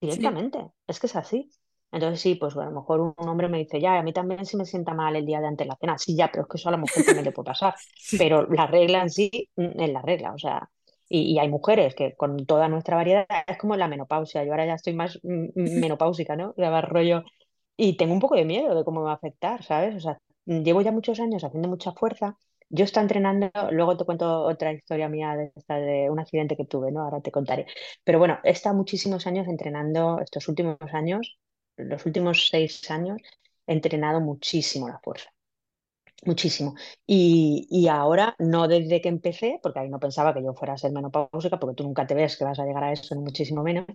sí, directamente. Es que es así. Entonces sí, pues a lo mejor un hombre me dice, ya, a mí también si me sienta mal el día de antes de la cena. Sí, ya, pero es que eso a la mujer también le puede pasar. sí. Pero la regla en sí mm, es la regla, o sea, y, y hay mujeres que con toda nuestra variedad es como la menopausia. Yo ahora ya estoy más mm, mm, menopáusica, ¿no? De más rollo. Y tengo un poco de miedo de cómo me va a afectar, ¿sabes? O sea, llevo ya muchos años haciendo mucha fuerza. Yo estoy entrenando, luego te cuento otra historia mía de, esta, de un accidente que tuve, ¿no? Ahora te contaré. Pero bueno, he estado muchísimos años entrenando, estos últimos años, los últimos seis años, he entrenado muchísimo la fuerza, muchísimo. Y, y ahora, no desde que empecé, porque ahí no pensaba que yo fuera a ser menopáusica, porque tú nunca te ves que vas a llegar a eso, ni muchísimo menos,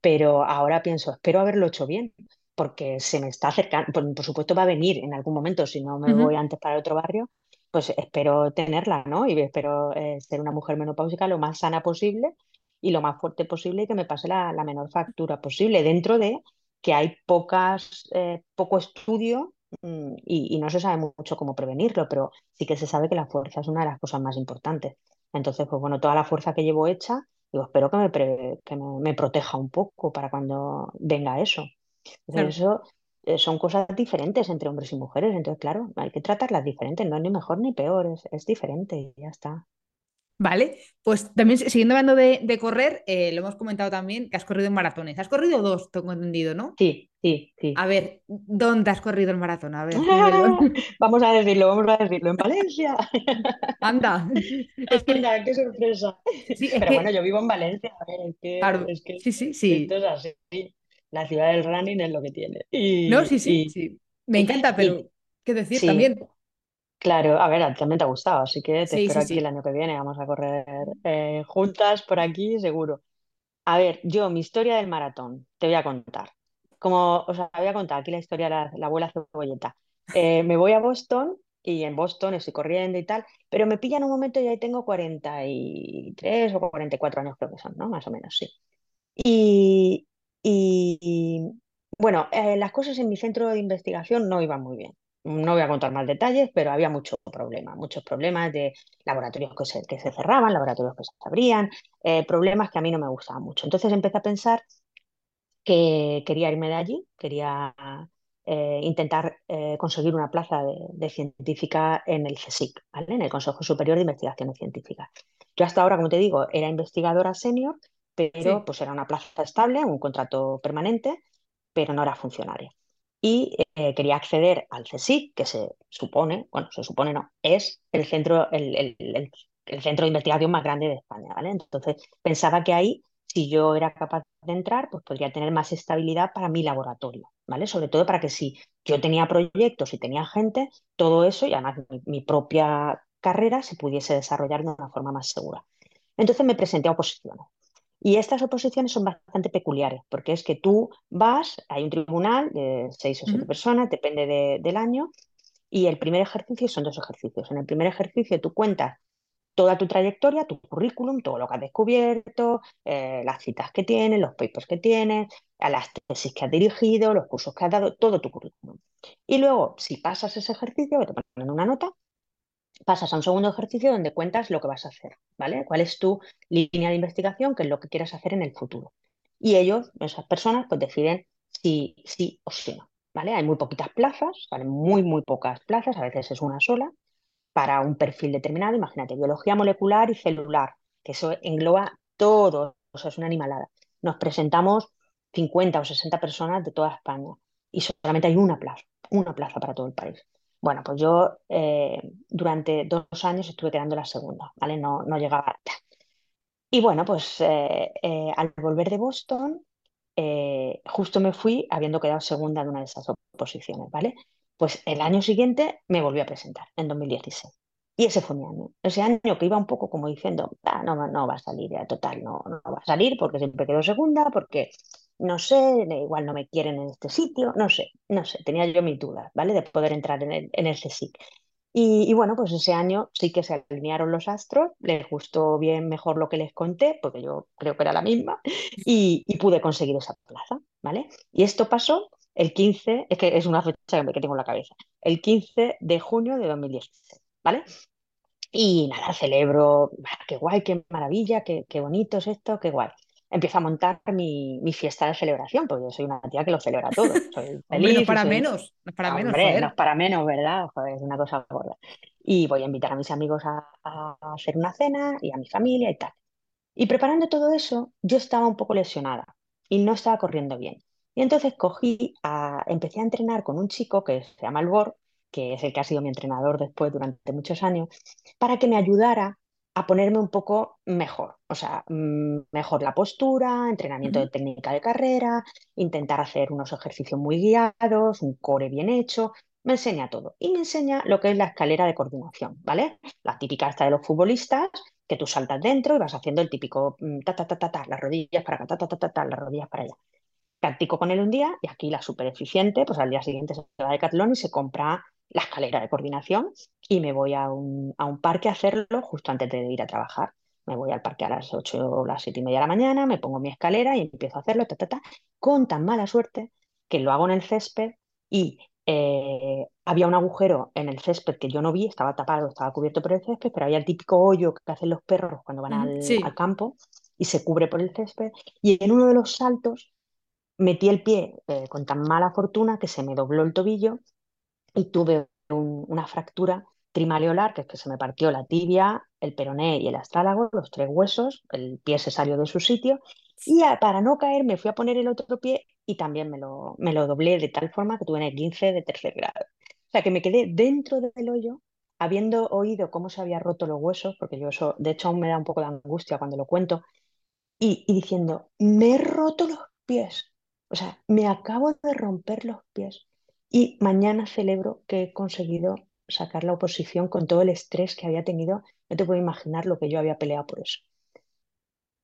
pero ahora pienso, espero haberlo hecho bien, porque se me está acercando, por, por supuesto va a venir en algún momento, si no me voy antes para otro barrio, pues espero tenerla, ¿no? Y espero eh, ser una mujer menopáusica lo más sana posible y lo más fuerte posible y que me pase la, la menor factura posible, dentro de que hay pocas, eh, poco estudio mm, y, y no se sabe mucho cómo prevenirlo, pero sí que se sabe que la fuerza es una de las cosas más importantes. Entonces, pues bueno, toda la fuerza que llevo hecha, digo, espero que me, pre- que me, me proteja un poco para cuando venga eso. Entonces, Claro. eso eh, son cosas diferentes entre hombres y mujeres. Entonces, claro, hay que tratarlas diferentes, no es ni mejor ni peor, es, es diferente y ya está. Vale, pues también si- siguiendo hablando de, de correr, eh, lo hemos comentado también que has corrido en maratones. Has corrido dos, tengo entendido, ¿no? Sí, sí, A sí. ver, ¿dónde has corrido el maratón? A ver. Vamos a decirlo, vamos a decirlo, en Valencia. Anda, es que, Anda, qué sorpresa. sí, Pero bueno, yo vivo en Valencia, a ver, es que, claro, es que sí, sí, esto sí. es así. La ciudad del running es lo que tiene. No, sí, sí, y, sí. Me encanta, pero ¿qué decir sí, también? Claro, a ver, a ti también te ha gustado, así que te Sí, espero sí, aquí el sí. año que viene. Vamos a correr eh, juntas por aquí, seguro. A ver, yo, mi historia del maratón, te voy a contar. Como, o sea, voy a contar aquí la historia de la, la abuela cebolleta. Eh, me voy a Boston y en Boston estoy corriendo y tal, pero me pillan un momento y ahí tengo 43 o 44 años creo que son, ¿no? Más o menos, sí. Y, y, Bueno, eh, las cosas en mi centro de investigación no iban muy bien. No voy a contar más detalles, pero había muchos problemas, muchos problemas de laboratorios que se, que se cerraban, laboratorios que se abrían, eh, problemas que a mí no me gustaban mucho. Entonces empecé a pensar que quería irme de allí, quería eh, intentar eh, conseguir una plaza de, de científica en el CSIC, ¿vale? En el Consejo Superior de Investigaciones Científicas. Yo hasta ahora, como te digo, era investigadora senior, pero Sí. pues era una plaza estable, un contrato permanente, pero no era funcionaria. Y eh, quería acceder al CSIC, que se supone, bueno, se supone no, es el centro, el, el- el- centro de investigación más grande de España, ¿vale? Entonces pensaba que ahí, si yo era capaz de entrar, pues podría tener más estabilidad para mi laboratorio, ¿vale? Sobre todo para que si yo tenía proyectos y tenía gente, todo eso y además mi, mi propia carrera se pudiese desarrollar de una forma más segura. Entonces me presenté a oposiciones. Y estas oposiciones son bastante peculiares, porque es que tú vas, hay un tribunal de seis o siete personas, depende de- del año, y el primer ejercicio son dos ejercicios. En el primer ejercicio tú cuentas toda tu trayectoria, tu currículum, todo lo que has descubierto, eh, las citas que tienes, los papers que tienes, a las tesis que has dirigido, los cursos que has dado, todo tu currículum. Y luego, si pasas ese ejercicio, te ponen una nota, pasas a un segundo ejercicio donde cuentas lo que vas a hacer, ¿vale? ¿Cuál es tu línea de investigación? ¿Qué es lo que quieres hacer en el futuro? Y ellos, esas personas, pues deciden si sí o si no, ¿vale? Hay muy poquitas plazas, ¿vale? Muy, muy pocas plazas, a veces es una sola, para un perfil determinado. Imagínate, biología molecular y celular, que eso engloba todo, o sea, es una animalada. Nos presentamos 50 o 60 personas de toda España y solamente hay una plaza, una plaza para todo el país. Bueno, pues yo eh, durante dos años estuve quedando la segunda, ¿vale? No, no llegaba. Y bueno, pues eh, eh, al volver de Boston, justo me fui habiendo quedado segunda en una de esas oposiciones, ¿vale? Pues el año siguiente me volví a presentar, en 2016. Y ese fue mi año. Ese año que iba un poco como diciendo, "Ah, no, no va a salir, total, no, no va a salir porque siempre quedo segunda, porque no sé, igual no me quieren en este sitio, no sé, no sé, tenía yo mis dudas, ¿vale? De poder entrar en el, en el CSIC. Y, y bueno, pues ese año sí que se alinearon los astros, les gustó bien mejor lo que les conté, porque yo creo que era la misma, y, y pude conseguir esa plaza, ¿vale? Y esto pasó el 15, es que es una fecha que tengo en la cabeza, el 15 de junio de 2016, ¿vale? Y nada, celebro, "Ah, qué guay, qué maravilla, qué, qué bonito es esto, qué guay. Empiezo a montar mi, mi fiesta de celebración, porque yo soy una tía que lo celebra todo. Soy no para soy menos, no para menos, no es para menos, ¿verdad? Joder, es una cosa gorda. Y voy a invitar a mis amigos a, a hacer una cena y a mi familia y tal. Y preparando todo eso, yo estaba un poco lesionada y no estaba corriendo bien. Y entonces cogí a, empecé a entrenar con un chico que se llama Albor, que es el que ha sido mi entrenador después durante muchos años, para que me ayudara a ponerme un poco mejor. O sea, mm, mejor la postura, entrenamiento de técnica de carrera, intentar hacer unos ejercicios muy guiados, un core bien hecho. Me enseña todo. Y me enseña lo que es la escalera de coordinación, ¿vale? La típica esta de los futbolistas que tú saltas dentro y vas haciendo el típico mm, ta, ta, ta, ta, ta, las rodillas para acá, ta, ta, ta, ta, ta, las rodillas para allá. Practico con él un día y aquí la súper eficiente, pues al día siguiente se va a Decathlon y se compra la escalera de coordinación y me voy a un, a un parque a hacerlo justo antes de ir a trabajar. Me voy al parque a las 8 o las 7 y media de la mañana, me pongo mi escalera y empiezo a hacerlo, ta, ta, ta, con tan mala suerte que lo hago en el césped y eh, había un agujero en el césped que yo no vi, estaba tapado, estaba cubierto por el césped, pero había el típico hoyo que hacen los perros cuando van al, campo y se cubre por el césped. Y en uno de los saltos metí el pie eh, con tan mala fortuna que se me dobló el tobillo y tuve un- una fractura trimaleolar, que es que se me partió la tibia, el peroné y el astrálago, los tres huesos, el pie se salió de su sitio y para no caer me fui a poner el otro pie y también me lo, me lo doblé de tal forma que tuve en el 15 de tercer grado. O sea que me quedé dentro del hoyo, habiendo oído cómo se había roto los huesos, porque yo eso, de hecho, aún me da un poco de angustia cuando lo cuento, y, y diciendo, me he roto los pies. O sea, me acabo de romper los pies. Y mañana celebro que he conseguido sacar la oposición con todo el estrés que había tenido. No te puedo imaginar lo que yo había peleado por eso.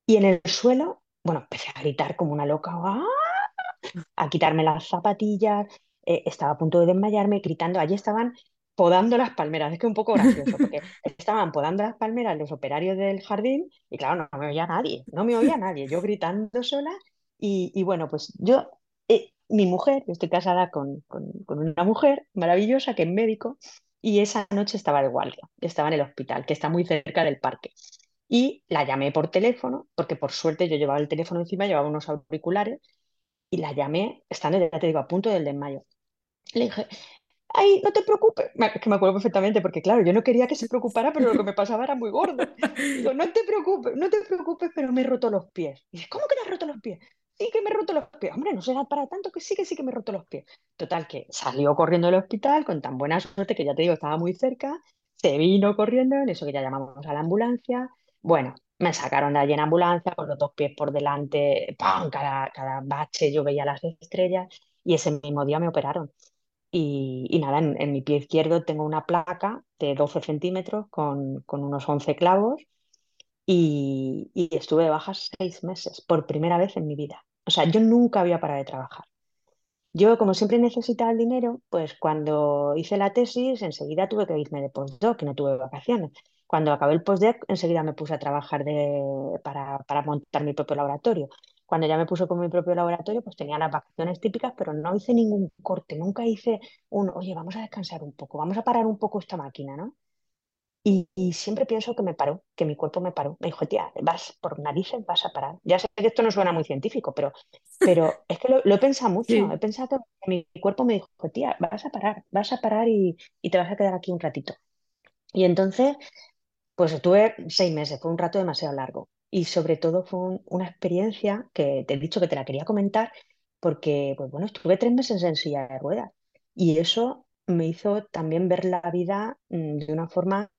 Y en el suelo, bueno, empecé a gritar como una loca, ¡ah! a quitarme las zapatillas, eh, estaba a punto de desmayarme gritando. Allí estaban podando las palmeras. Es que un poco gracioso, porque estaban podando las palmeras los operarios del jardín y claro, no me oía nadie, no me oía nadie. Yo gritando sola y, bueno, pues yo, eh, mi mujer, yo estoy casada con, una mujer maravillosa que es médico, y esa noche estaba de guardia, estaba en el hospital, que está muy cerca del parque. Y la llamé por teléfono, porque por suerte yo llevaba el teléfono encima, llevaba unos auriculares, y la llamé, estando, ya te digo, a punto del desmayo. Le dije, ay, no te preocupes. Es que me acuerdo perfectamente, porque claro, yo no quería que se preocupara, pero lo que me pasaba era muy gordo. Digo, no te preocupes, no te preocupes, pero me he roto los pies. Y dice, ¿cómo que te has roto los pies? Sí que me he roto los pies. Hombre, no será para tanto que sí, que sí que me he roto los pies. Total, que salió corriendo del hospital con tan buena suerte que ya te digo, estaba muy cerca. Se vino corriendo, en eso que ya llamamos a la ambulancia. Bueno, me sacaron de allí en ambulancia con los dos pies por delante, ¡pam! Cada, cada bache yo veía las estrellas y ese mismo día me operaron. Y, nada, en, mi pie izquierdo tengo una placa de 12 centímetros con, con unos 11 clavos y, estuve de baja seis meses por primera vez en mi vida. O sea, yo nunca había parado de trabajar. Yo, como siempre necesitaba el dinero, pues cuando hice la tesis, enseguida tuve que irme de postdoc, y no tuve vacaciones. Cuando acabé el postdoc, enseguida me puse a trabajar para, para montar mi propio laboratorio. Cuando ya me puse con mi propio laboratorio, pues tenía las vacaciones típicas, pero no hice ningún corte, nunca hice un, oye, vamos a descansar un poco, vamos a parar un poco esta máquina, ¿no? Y, y siempre pienso que me paró, que mi cuerpo me paró. Me dijo, tía, vas por narices, vas a parar. Ya sé que esto no suena muy científico, pero, pero es que lo, lo he pensado mucho. He pensado que mi cuerpo me dijo, tía, vas a parar, vas a parar y, y te vas a quedar aquí un ratito. Y entonces, pues estuve seis meses, fue un rato demasiado largo. Y sobre todo fue un- una experiencia que te he dicho que te la quería comentar porque, pues bueno, estuve tres meses en silla de ruedas. Y eso me hizo también ver la vida mm, de una forma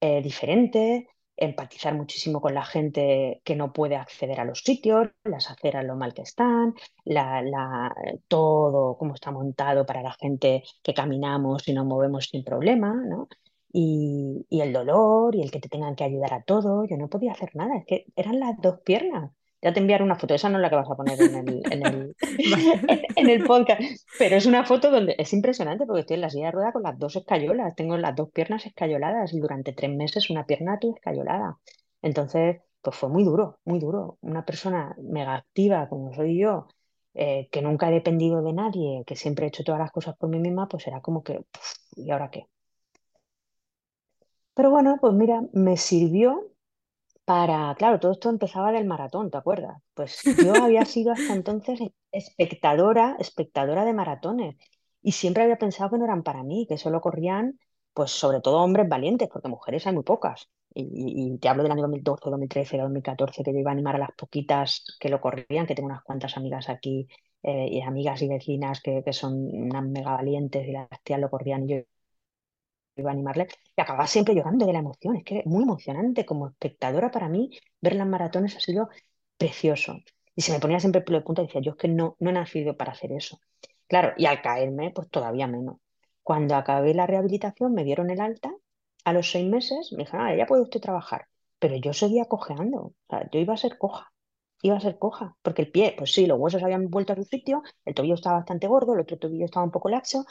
eh, diferente, empatizar muchísimo con la gente que no puede acceder a los sitios, las aceras lo mal que están, la, todo cómo está montado para la gente que caminamos y nos movemos sin problema, ¿no? Y, y el dolor y el que te tengan que ayudar a todo, yo no podía hacer nada, es que eran las dos piernas. Ya te enviaré una foto, esa no es la que vas a poner en el, en el, vale. en el podcast, pero es una foto donde es impresionante porque estoy en la silla de ruedas con las dos escayolas. Tengo las dos piernas escayoladas y durante tres meses una pierna tuve escayolada. Entonces, pues fue muy duro, muy duro. Una persona mega activa como soy yo, eh, que nunca he dependido de nadie, que siempre he hecho todas las cosas por mí misma, pues era como que, puf, ¿y ahora qué? Pero bueno, pues mira, me sirvió para, claro, todo esto empezaba del maratón, ¿te acuerdas? Pues yo había sido hasta entonces e- espectadora, espectadora de maratones y siempre había pensado que no eran para mí, que solo corrían, pues sobre todo hombres valientes, porque mujeres hay muy pocas. Y, y- y te hablo del año 2012, 2013, 2014, que yo iba a animar a las poquitas que lo corrían, que tengo unas cuantas amigas aquí, eh, y amigas y vecinas que, que son unas mega valientes y las tías lo corrían y yo iba a animarle, y acababa siempre llorando de la emoción. Es que es muy emocionante. Como espectadora, para mí, ver las maratones ha sido precioso. Y se me ponía siempre el pelo de punta y decía, yo es que no, no he nacido para hacer eso. Claro, y al caerme, pues todavía menos. Cuando acabé la rehabilitación, me dieron el alta. A los seis meses me dijeron, ah, ya puede usted trabajar. Pero yo seguía cojeando. Yo iba a ser coja. Iba a ser coja. Porque el pie, pues sí, los huesos habían vuelto a su sitio, el tobillo estaba bastante gordo, el otro tobillo estaba un poco laxo,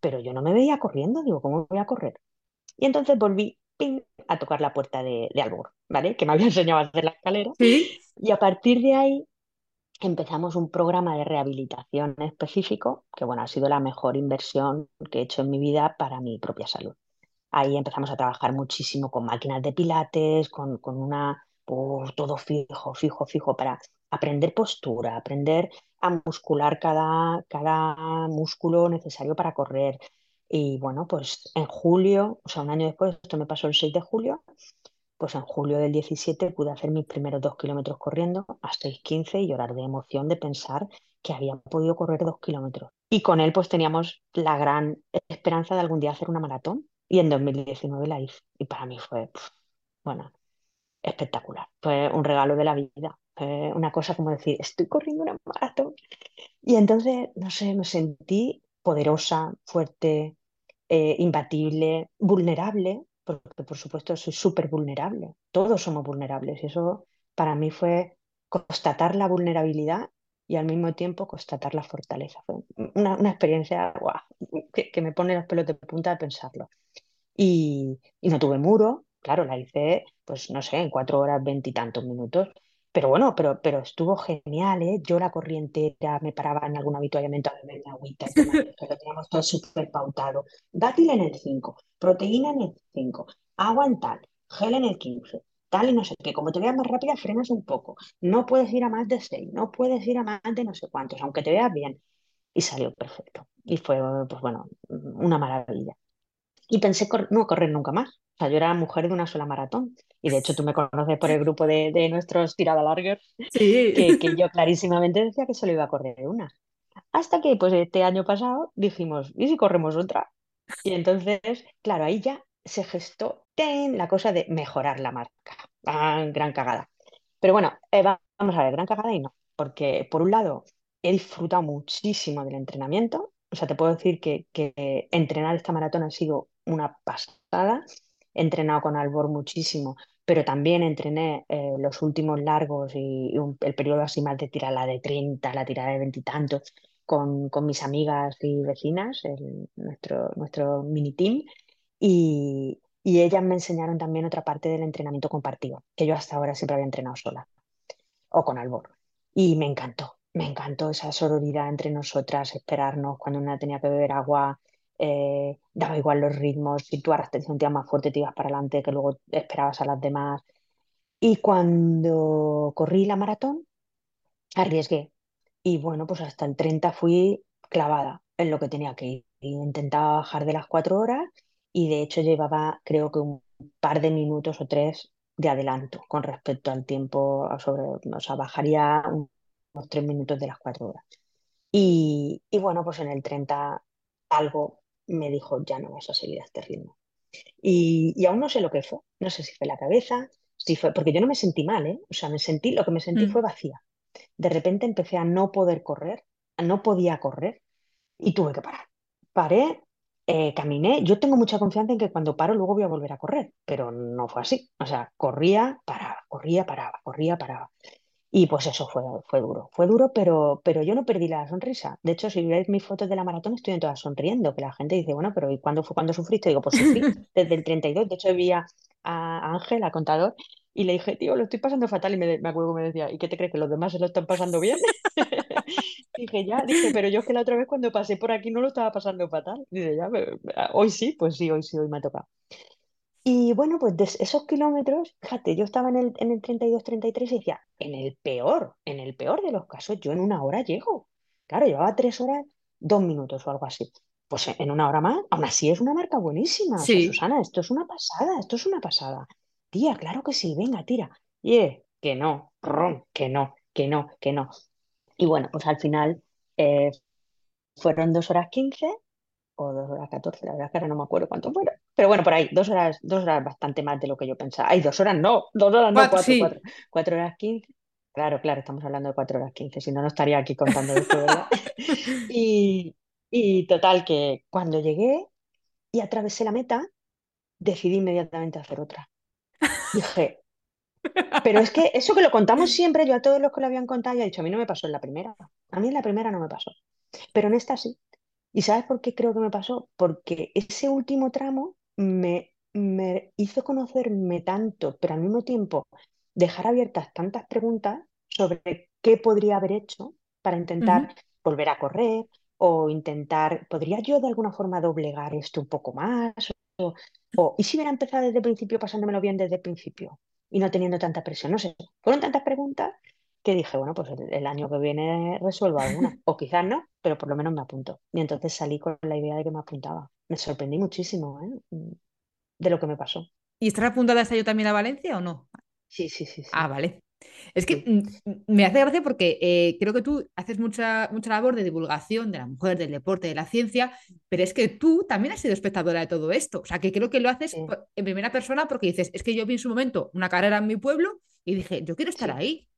pero yo no me veía corriendo. Digo, ¿cómo voy a correr? Y entonces volví ping, a tocar la puerta de, de Albor, ¿vale? Que me había enseñado a hacer la escalera. Sí, Y a partir de ahí empezamos un programa de rehabilitación específico, que bueno, ha sido la mejor inversión que he hecho en mi vida para mi propia salud. Ahí empezamos a trabajar muchísimo con máquinas de pilates, con, con una, uh, todo fijo, fijo, fijo, para aprender postura, aprender a muscular cada, cada músculo necesario para correr. Y bueno, pues en julio, o sea, un año después, esto me pasó el 6 de julio, pues en julio del 17 pude hacer mis primeros dos kilómetros corriendo a seis quince y llorar de emoción de pensar que había podido correr dos kilómetros. Y con él pues teníamos la gran esperanza de algún día hacer una maratón y en 2019 la hice. Y para mí fue, bueno, espectacular. Fue un regalo de la vida. Fue una cosa como decir, estoy corriendo una maratón. Y entonces, no sé, me sentí poderosa, fuerte, eh, imbatible, vulnerable, porque por supuesto soy súper vulnerable. Todos somos vulnerables. Y eso para mí fue constatar la vulnerabilidad y al mismo tiempo constatar la fortaleza. Fue una, una experiencia que, que me pone los pelos de punta de pensarlo. Y, y no tuve muro, claro, la hice, pues no sé, en cuatro horas veintitantos minutos, pero bueno, pero, pero estuvo genial, ¿eh? Yo la corrí entera, me paraba en algún avituallamiento a beberme agüita y tomar, pero teníamos todo súper pautado. Dátil en el 5, proteína en el 5, agua en tal, gel en el 15, tal y no sé qué. Como te veas más rápida, frenas un poco. No puedes ir a más de 6, no puedes ir a más de no sé cuántos, aunque te veas bien. Y salió perfecto. Y fue, pues bueno, una maravilla. Y pensé no correr nunca más. O sea, yo era mujer de una sola maratón. Y de hecho tú me conoces por el grupo de, de nuestros tirada sí. que, que yo clarísimamente decía que solo iba a correr una. Hasta que pues este año pasado dijimos, ¿y si corremos otra? Y entonces, claro, ahí ya se gestó la cosa de mejorar la marca. Ah, gran cagada. Pero bueno, eh, vamos a ver, gran cagada y no. Porque por un lado, he disfrutado muchísimo del entrenamiento. O sea, te puedo decir que, que entrenar esta maratón ha sido una pasada. He entrenado con Albor muchísimo, pero también entrené eh, los últimos largos y, el periodo así más de tirar la de 30, la tirada de 20 y tantos, con, con, mis amigas y vecinas, nuestro, nuestro mini team. Y, y ellas me enseñaron también otra parte del entrenamiento compartido, que yo hasta ahora siempre había entrenado sola o con Albor. Y me encantó, me encantó esa sororidad entre nosotras, esperarnos cuando una tenía que beber agua, eh, daba igual los ritmos, si tú ahora te sentías más fuerte te ibas para adelante, que luego esperabas a las demás. Y cuando corrí la maratón, arriesgué. Y bueno, pues hasta el 30 fui clavada en lo que tenía que ir. Intentaba bajar de las cuatro horas y de hecho llevaba creo que un par de minutos o tres de adelanto con respecto al tiempo, sobre, o sea, bajaría unos tres minutos de las cuatro horas. Y, y bueno, pues en el 30 algo me dijo, ya no vas a seguir a este ritmo. Y, y, aún no sé lo que fue, no sé si fue la cabeza, si fue, porque yo no me sentí mal, ¿eh? O sea, me sentí, lo que me sentí mm. fue vacía. De repente empecé a no poder correr, no podía correr y tuve que parar. Paré, eh, caminé, yo tengo mucha confianza en que cuando paro luego voy a volver a correr, pero no fue así. O sea, corría, paraba, corría, paraba, corría, paraba. Y pues eso fue, fue duro, fue duro, pero, pero yo no perdí la sonrisa. De hecho, si veis mis fotos de la maratón, estoy en todas sonriendo, que la gente dice, bueno, pero ¿y cuándo fue cuando sufriste? Digo, pues sufrí desde el 32. De hecho, vi a, Ángel, a contador, y le dije, tío, lo estoy pasando fatal. Y me, me acuerdo que me decía, ¿y qué te crees que los demás se lo están pasando bien? dije, ya, dije, pero yo es que la otra vez cuando pasé por aquí no lo estaba pasando fatal. Dice, ya, hoy sí, pues sí, hoy sí, hoy me ha tocado. Y bueno, pues de esos kilómetros, fíjate, yo estaba en el, en el 32-33 y decía, en el peor, en el peor de los casos, yo en una hora llego. Claro, llevaba tres horas, dos minutos o algo así. Pues en una hora más, aún así es una marca buenísima. Susana, esto es una pasada, esto es una pasada. Tía, claro que sí, venga, tira. Y eh, que no, que no, que no, que no. Y bueno, pues al final eh, fueron dos horas quince o dos horas catorce, la verdad es que ahora no me acuerdo cuánto fueron. Pero bueno, por ahí, dos horas, dos horas bastante más de lo que yo pensaba. Ay, dos horas no, dos horas no, cuatro, cuatro, cuatro, horas quince. Claro, claro, estamos hablando de cuatro horas quince, si no, no estaría aquí contando esto, ¿verdad? y, y total, que cuando llegué y atravesé la meta, decidí inmediatamente hacer otra. Dije, pero es que eso que lo contamos siempre, yo a todos los que lo habían contado, ya he dicho, a mí no me pasó en la primera. A mí en la primera no me pasó. Pero en esta sí. ¿Y sabes por qué creo que me pasó? Porque ese último tramo me, me hizo conocerme tanto, pero al mismo tiempo dejar abiertas tantas preguntas sobre qué podría haber hecho para intentar volver a correr o intentar, ¿podría yo de alguna forma doblegar esto un poco más? O, o, ¿y si hubiera empezado desde el principio pasándomelo bien desde el principio? y no teniendo tanta presión. No sé, fueron tantas preguntas que dije, bueno, pues el, año que viene resuelvo alguna. O quizás no, pero por lo menos me apunto. Y entonces salí con la idea de que me apuntaba. Me sorprendí muchísimo ¿eh? de lo que me pasó. ¿Y estás apuntada hasta yo también a Valencia o no? Sí, sí, sí. sí. Ah, vale. Es que mm, me hace gracia porque eh, creo que tú haces mucha, mucha labor de divulgación de la mujer, del deporte, de la ciencia, pero es que tú también has sido espectadora de todo esto. O sea, que creo que lo haces en primera persona porque dices, es que yo vi en su momento una carrera en mi pueblo y dije, yo quiero estar ahí.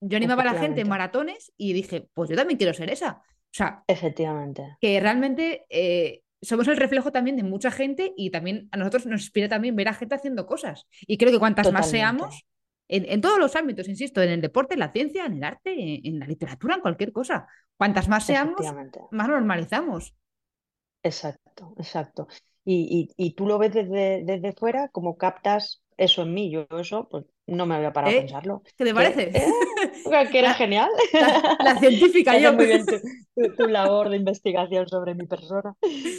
Yo animaba a la gente en maratones y dije, pues yo también quiero ser esa. O sea, efectivamente. Que realmente eh, somos el reflejo también de mucha gente y también a nosotros nos inspira también ver a gente haciendo cosas. Y creo que cuantas más seamos, en, todos los ámbitos, insisto, en el deporte, en la ciencia, en el arte, en, la literatura, en cualquier cosa. Cuantas más seamos, más normalizamos. Exacto, exacto. Y, y, tú lo ves desde, desde fuera, como captas eso en mí, yo eso pues no me había parado a ¿Eh? pensarlo. ¿Qué te parece? eh, que era La, genial. la- la científica yo. muy bien tu, tu- tu labor de investigación sobre mi persona.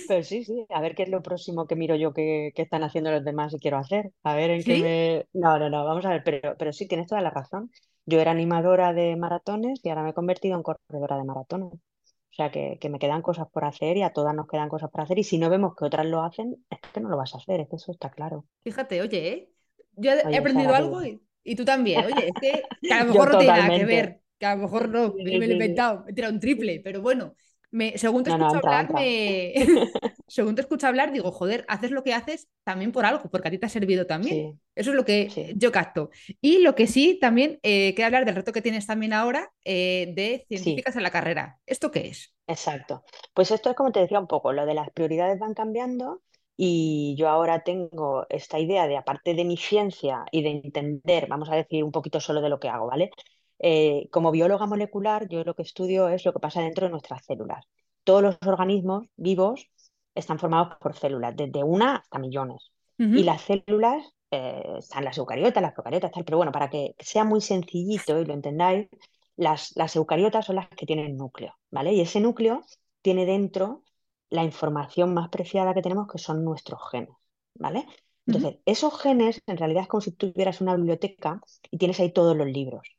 Pero sí, sí, a ver qué es lo próximo que miro yo que, que están haciendo los demás y quiero hacer. A ver en qué ¿Sí? me... No, no, no, vamos a ver, pero, pero sí, tienes toda la razón. Yo era animadora de maratones y ahora me he convertido en corredora de maratones. O sea que, que me quedan cosas por hacer y a todas nos quedan cosas por hacer. Y si no vemos que otras lo hacen, es que no lo vas a hacer, es que eso está claro. Fíjate, oye, ¿eh? Yo he Oye, aprendido algo y, y tú también. Oye, es que, que a lo mejor no tiene nada que ver, que a lo mejor Sí, no, me, sí, lo he sí, sí. inventado, he tirado un triple, pero bueno, me, según te No, escucho hablar, me, según te escucho hablar, digo, joder, haces lo que haces también por algo, porque a ti te ha servido también. Sí, Eso es lo que sí, yo capto. Y lo que sí, también, eh, quiero hablar del reto que tienes también ahora eh, de sí. científicas en la carrera. ¿Esto qué es? Exacto. Pues esto es como te decía un poco, lo de las prioridades van cambiando y yo ahora tengo esta idea de, aparte de mi ciencia y de entender, vamos a decir un poquito solo de lo que hago, ¿vale? Eh, como bióloga molecular, yo lo que estudio es lo que pasa dentro de nuestras células. Todos los organismos vivos están formados por células, desde una hasta millones. Y las células, eh, están las eucariotas, las procariotas, tal, pero bueno, para que sea muy sencillito y lo entendáis, las, las eucariotas son las que tienen núcleo, ¿vale? Y ese núcleo tiene dentro la información más preciada que tenemos, que son nuestros genes, ¿vale? Entonces, esos genes en realidad es como si tuvieras una biblioteca y tienes ahí todos los libros,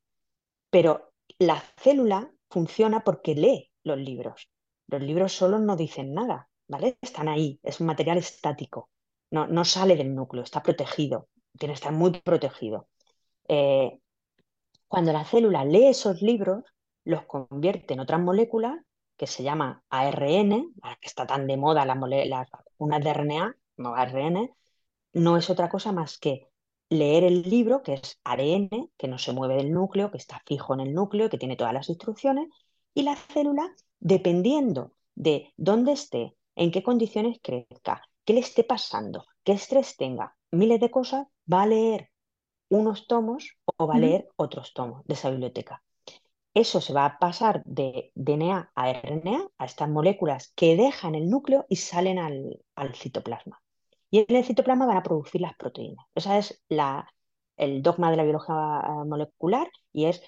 pero la célula funciona porque lee los libros. Los libros solos no dicen nada, ¿vale? Están ahí, es un material estático, no, no sale del núcleo, está protegido, tiene que estar muy protegido. Eh, cuando la célula lee esos libros, los convierte en otras moléculas que se llaman ARN, ahora que está tan de moda las, las vacunas de RNA, no ARN, no es otra cosa más que leer el libro, que es ADN, que no se mueve del núcleo, que está fijo en el núcleo, que tiene todas las instrucciones, y la célula, dependiendo de dónde esté, en qué condiciones crezca, qué le esté pasando, qué estrés tenga, miles de cosas, va a leer unos tomos o va a leer otros tomos de esa biblioteca. Eso se va a pasar de DNA a RNA, a estas moléculas que dejan el núcleo y salen al, al citoplasma. Y en el citoplasma van a producir las proteínas. Ese es la, el dogma de la biología eh, molecular y es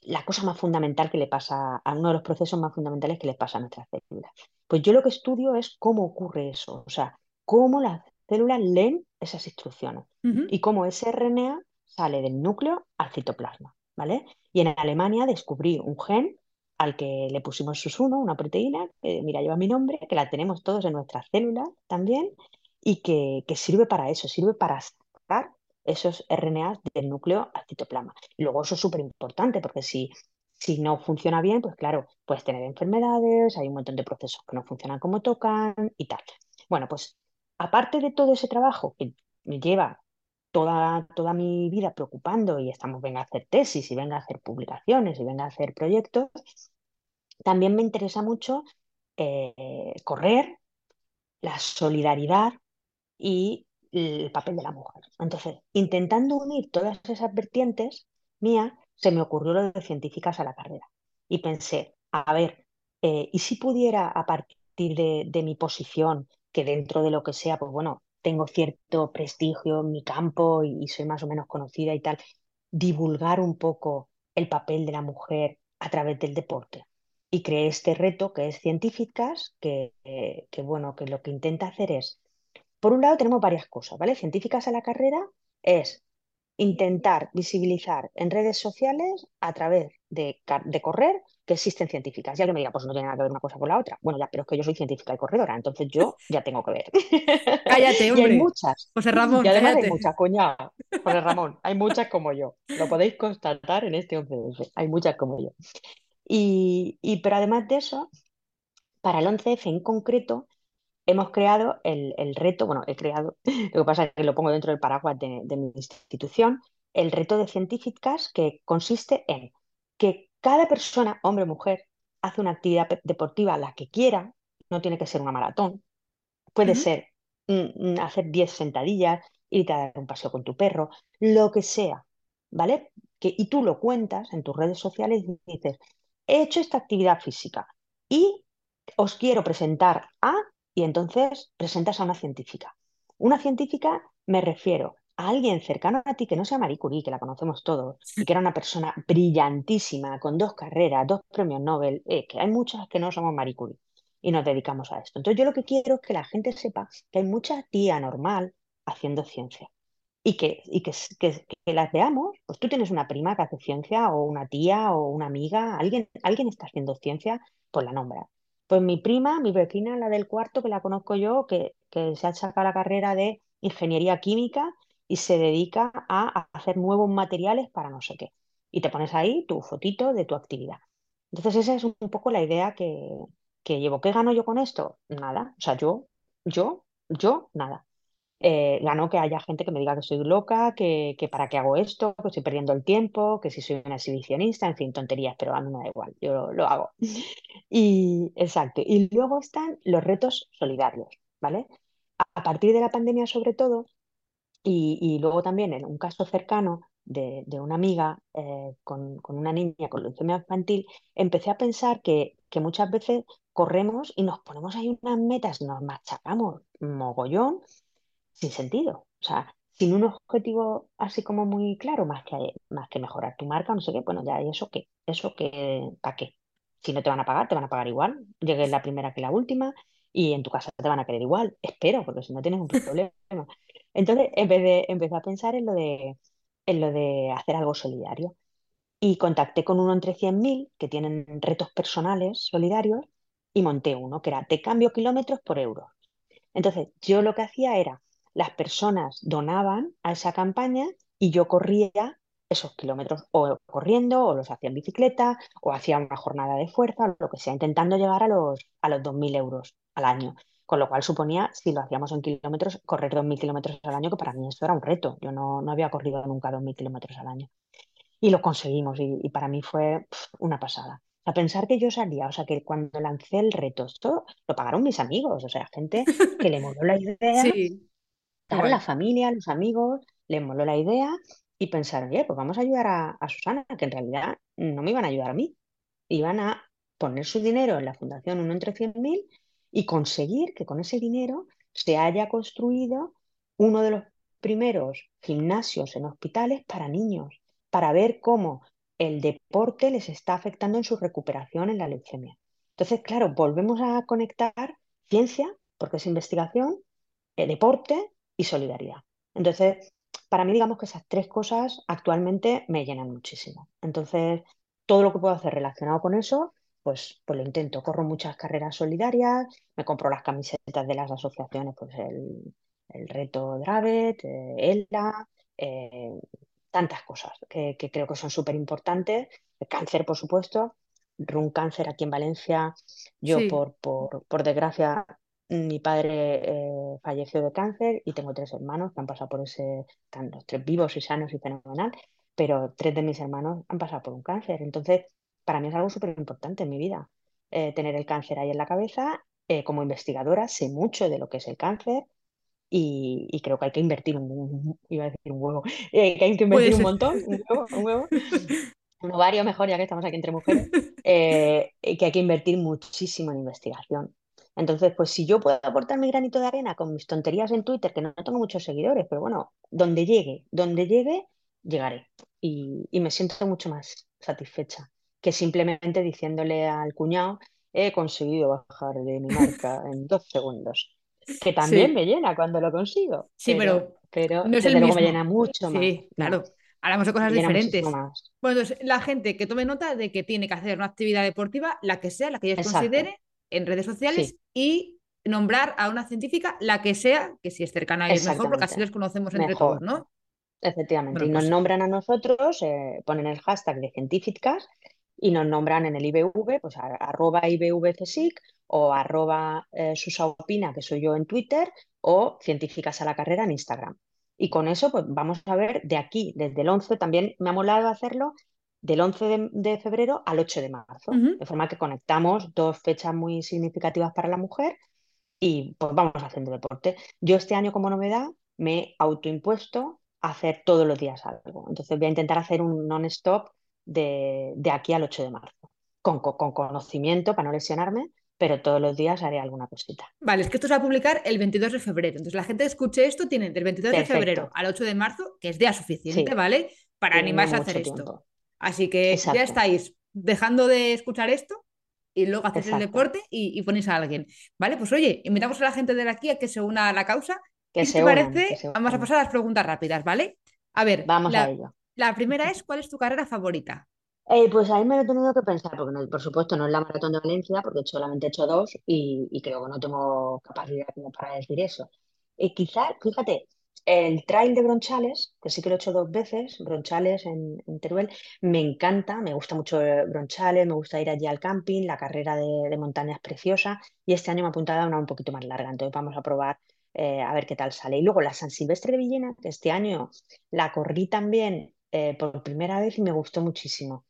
la cosa más fundamental que le pasa, a uno de los procesos más fundamentales que les pasa a nuestras células. Pues yo lo que estudio es cómo ocurre eso, o sea, cómo las células leen esas instrucciones y cómo ese RNA sale del núcleo al citoplasma, ¿vale? Y en Alemania descubrí un gen al que le pusimos SUS1, una proteína, que mira, lleva mi nombre, que la tenemos todos en nuestras células también, y que, que sirve para eso, sirve para sacar esos RNAs del núcleo al citoplasma. Y luego eso es súper importante, porque si, si no funciona bien, pues claro, puedes tener enfermedades, hay un montón de procesos que no funcionan como tocan y tal. Bueno, pues aparte de todo ese trabajo que lleva toda, toda mi vida preocupando y estamos, venga a hacer tesis y venga a hacer publicaciones y venga a hacer proyectos, también me interesa mucho eh, correr, la solidaridad y el papel de la mujer. Entonces, intentando unir todas esas vertientes mías, se me ocurrió lo de científicas a la carrera. Y pensé, a ver, eh, ¿y si pudiera a partir de, de mi posición, que dentro de lo que sea, pues bueno, tengo cierto prestigio en mi campo y, soy más o menos conocida y tal, divulgar un poco el papel de la mujer a través del deporte? Y creé este reto que es Científicas, que, eh, que bueno, que lo que intenta hacer es por un lado tenemos varias cosas, ¿vale? Científicas a la carrera es intentar visibilizar en redes sociales a través de, correr que existen científicas. Y alguien me dirá, pues no tiene nada que ver una cosa con la otra. Bueno, ya, pero es que yo soy científica y corredora, entonces yo ya tengo que ver. Cállate, Y hay hombre. muchas. José Y Ramón, además hay muchas, cuñado. José Ramón, hay muchas como yo. Lo podéis constatar en este 11S. Hay muchas como yo. Y, y pero además de eso, para el 11F en concreto, hemos creado el, el reto, bueno, he creado, lo que pasa es que lo pongo dentro del paraguas de, de mi institución, el reto de científicas que consiste en que cada persona, hombre o mujer, hace una actividad deportiva la que quiera, no tiene que ser una maratón, puede ser mm, mm, hacer 10 sentadillas, irte a dar un paseo con tu perro, lo que sea, ¿vale? Que, y tú lo cuentas en tus redes sociales y dices, he hecho esta actividad física y os quiero presentar a, y entonces presentas a una científica. Una científica me refiero a alguien cercano a ti que no sea Marie Curie, que la conocemos todos, y que era una persona brillantísima, con dos carreras, dos premios Nobel, eh, que hay muchas que no somos Marie Curie y nos dedicamos a esto. Entonces yo lo que quiero es que la gente sepa que hay mucha tía normal haciendo ciencia y que, y que, que, las veamos, pues tú tienes una prima que hace ciencia o una tía o una amiga, alguien, alguien está haciendo ciencia, pues la nombra. Pues mi prima, mi vecina, la del cuarto, que la conozco yo, que, que se ha sacado la carrera de ingeniería química y se dedica a hacer nuevos materiales para no sé qué. Y te pones ahí tu fotito de tu actividad. Entonces esa es un poco la idea que, que llevo. ¿Qué gano yo con esto? Nada. O sea, yo, yo, yo, nada. Eh, gano que haya gente que me diga que soy loca, que, que, para qué hago esto, que estoy perdiendo el tiempo, que si soy una exhibicionista, en fin, tonterías, pero a mí me da igual, yo lo, hago. Y exacto. Y luego están los retos solidarios, ¿vale? A, partir de la pandemia, sobre todo, y, luego también en un caso cercano de, una amiga eh, con, una niña con leucemia infantil, empecé a pensar que, que muchas veces corremos y nos ponemos ahí unas metas, nos machacamos mogollón sin sentido. O sea, sin un objetivo así como muy claro, más que, más que mejorar tu marca, no sé qué, bueno, ya, ¿y eso qué? ¿Eso qué? ¿Para qué? Si no te van a pagar, te van a pagar igual. Llegues la primera que la última y en tu casa te van a querer igual. Espero, porque si no tienes un problema. Entonces, en vez de, empecé a pensar en lo de, en lo de hacer algo solidario. Y contacté con uno entre 100.000 que tienen retos personales solidarios y monté uno que era te cambio kilómetros por euros. Entonces, yo lo que hacía era las personas donaban a esa campaña y yo corría esos kilómetros o corriendo o los hacía en bicicleta o hacía una jornada de fuerza, lo que sea, intentando llegar a los, a los 2.000 euros al año. Con lo cual suponía, si lo hacíamos en kilómetros, correr 2.000 kilómetros al año, que para mí esto era un reto. Yo no, no había corrido nunca 2.000 kilómetros al año. Y lo conseguimos y, para mí fue una pasada. A pensar que yo salía, o sea, que cuando lancé el reto, esto lo pagaron mis amigos, o sea, gente que le moló la idea sí. Claro, la familia, los amigos, les moló la idea y pensaron, oye, pues vamos a ayudar a, Susana, que en realidad no me iban a ayudar a mí. Iban a poner su dinero en la fundación uno entre 100.000 y conseguir que con ese dinero se haya construido uno de los primeros gimnasios en hospitales para niños, para ver cómo el deporte les está afectando en su recuperación en la leucemia. Entonces, claro, volvemos a conectar ciencia, porque es investigación, eh, deporte y solidaridad. Entonces, para mí, digamos que esas tres cosas actualmente me llenan muchísimo. Entonces, todo lo que puedo hacer relacionado con eso, pues, pues lo intento. Corro muchas carreras solidarias, me compro las camisetas de las asociaciones, pues el, reto Dravet, eh, ELA, eh, tantas cosas que, creo que son súper importantes. El cáncer, por supuesto. Run Cáncer aquí en Valencia, yo por, por, por desgracia mi padre eh, falleció de cáncer y tengo tres hermanos que han pasado por ese, están los tres vivos y sanos y fenomenal, pero tres de mis hermanos han pasado por un cáncer. Entonces, para mí es algo súper importante en mi vida, eh, tener el cáncer ahí en la cabeza. Eh, como investigadora sé mucho de lo que es el cáncer y, creo que hay que invertir un, iba a decir un huevo, que hay que invertir un montón, un huevo, un huevo. un ovario mejor, ya que estamos aquí entre mujeres, que hay que invertir muchísimo en investigación. Entonces, pues si yo puedo aportar mi granito de arena con mis tonterías en Twitter, que no tengo muchos seguidores, pero bueno, donde llegue, donde llegue, llegaré. Y, me siento mucho más satisfecha que simplemente diciéndole al cuñado, he conseguido bajar de mi marca en dos segundos. Que también me llena cuando lo consigo. Sí, pero, pero, no es el mismo. me llena mucho más. Sí, claro. Hablamos de cosas diferentes. Bueno, entonces la gente que tome nota de que tiene que hacer una actividad deportiva, la que sea, la que ella considere, en redes sociales y nombrar a una científica, la que sea, que si es cercana a ellos mejor, porque así les conocemos entre todos, ¿no? Efectivamente, y nos pues nombran a nosotros, eh, ponen el hashtag de científicas y nos nombran en el IBV, pues arroba IBVCSIC o arroba eh, Susaopina, que soy yo en Twitter, o científicas a la carrera en Instagram. Y con eso, pues vamos a ver de aquí, desde el 11, también me ha molado hacerlo del 11 de, febrero al 8 de marzo, de forma que conectamos dos fechas muy significativas para la mujer y pues vamos haciendo deporte. Yo este año como novedad me he autoimpuesto a hacer todos los días algo. Entonces voy a intentar hacer un non-stop de, aquí al 8 de marzo, con, con, conocimiento para no lesionarme, pero todos los días haré alguna cosita. Vale, es que esto se va a publicar el 22 de febrero. Entonces, la gente que escuche esto tiene del 22 de febrero al 8 de marzo, que es día suficiente, Sí, ¿vale? Para animarse a hacer esto. Así que ya estáis dejando de escuchar esto y luego hacéis el deporte y, y ponéis a alguien. Vale, pues oye, invitamos a la gente de aquí a que se una a la causa. Que te se que parece, se vamos a pasar a las preguntas rápidas, ¿vale? A ver, Vamos a la, ello. la primera es, ¿cuál es tu carrera favorita? Eh, pues ahí me lo he tenido que pensar, porque no- por supuesto no es la maratón de Valencia, porque solamente he hecho dos y, y creo que no tengo capacidad como para decir eso. Eh, quizá, fíjate, el trail de Bronchales, que sí que lo he hecho dos veces, Bronchales en, Teruel, me encanta, me gusta mucho eh, Bronchales, me gusta ir allí al camping, la carrera de, de montaña es preciosa y este año me he apuntado a una un poquito más larga, entonces vamos a probar eh, a ver qué tal sale. Y luego la San Silvestre de Villena, que este año la corrí también eh, por primera vez y me gustó muchísimo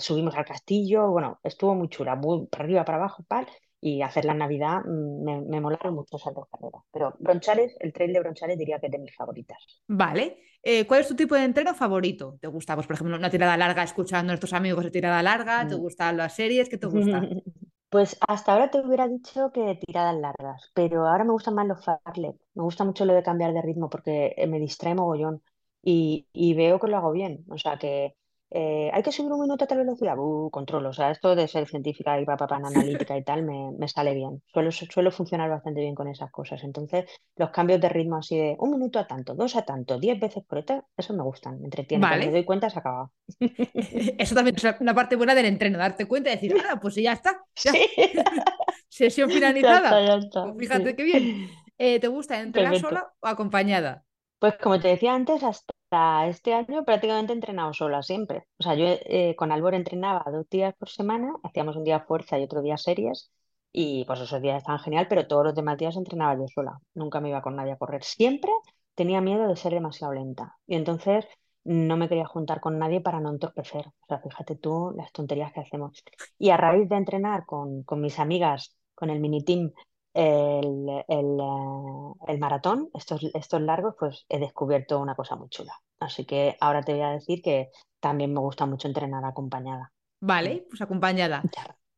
subimos al castillo, bueno, estuvo muy chula, muy para arriba, para abajo, tal, y hacer la Navidad mm, me, me molaron mucho esas dos carreras. Pero Bronchales, el trail de Bronchales diría que es de mis favoritas. Vale. Eh, ¿cuál es tu tipo de entreno favorito? ¿Te gusta, pues, por ejemplo, una tirada larga escuchando a nuestros amigos de tirada larga? ¿Te Mm. gustan las series? ¿Qué te gusta? Pues hasta ahora te hubiera dicho que tiradas largas, pero ahora me gustan más los fartlek. Me gusta mucho lo de cambiar de ritmo porque eh, me distrae mogollón y, y veo que lo hago bien. O sea que eh, hay que subir un minuto a tal velocidad, uh, controlo. O sea, esto de ser científica y papá analítica y tal me, me sale bien. Suelo, suelo funcionar bastante bien con esas cosas. Entonces, los cambios de ritmo así de un minuto a tanto, dos a tanto, diez veces por hora, eso me gustan, me entretiene. Cuando me doy cuenta, se acaba. Eso también es una parte buena del entreno, darte cuenta y decir, ah, pues ya está, ya. Sí, Sesión ya está, finalizada. ya está. Pues fíjate Sí. qué bien. Eh, ¿te gusta entrenar Perfecto. sola o acompañada? Pues como te decía antes, hasta este año prácticamente he entrenado sola siempre. O sea, yo eh, con Albor entrenaba dos días por semana, hacíamos un día fuerza y otro día series, y pues esos días estaban genial, pero todos los demás días entrenaba yo sola. Nunca me iba con nadie a correr. Siempre tenía miedo de ser demasiado lenta. Y entonces no me quería juntar con nadie para no entorpecer. O sea, fíjate tú las tonterías que hacemos. Y a raíz de entrenar con, con mis amigas, con el mini team, el, el, eh, el maratón, estos, estos largos, pues he descubierto una cosa muy chula. Así que ahora te voy a decir que también me gusta mucho entrenar acompañada. Vale, pues acompañada.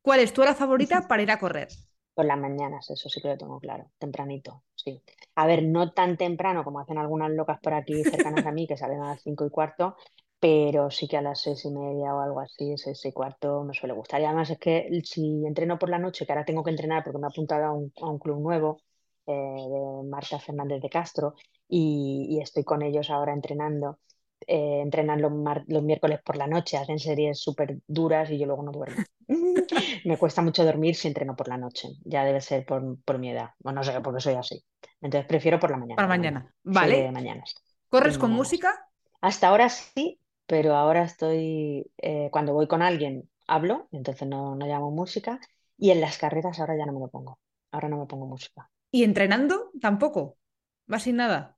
¿Cuál es tu hora favorita para ir a correr? Por las mañanas, eso sí que lo tengo claro, tempranito, sí. A ver, no tan temprano como hacen algunas locas por aquí cercanas a mí, que salen a las cinco y cuarto, pero sí que a las seis y media o algo así, seis y cuarto, me suele gustar. Y además es que si entreno por la noche, que ahora tengo que entrenar porque me he apuntado a un, a un club nuevo eh, de Marta Fernández de Castro y, y estoy con ellos ahora entrenando. eh, entrenan los, mar- los miércoles por la noche, hacen series súper duras y yo luego no duermo. Me cuesta mucho dormir si entreno por la noche. Ya debe ser por, por mi edad. O no sé, porque soy así. Entonces prefiero por la mañana, por la mañana. mañana. Soy de Vale. mañanas. ¿Corres con mañanas. música? Hasta ahora sí, pero ahora estoy, eh, cuando voy con alguien, hablo, entonces no, no llamo música. Y en las carreras ahora ya no me lo pongo. Ahora no me pongo música. ¿Y entrenando? Tampoco. ¿Vas sin nada?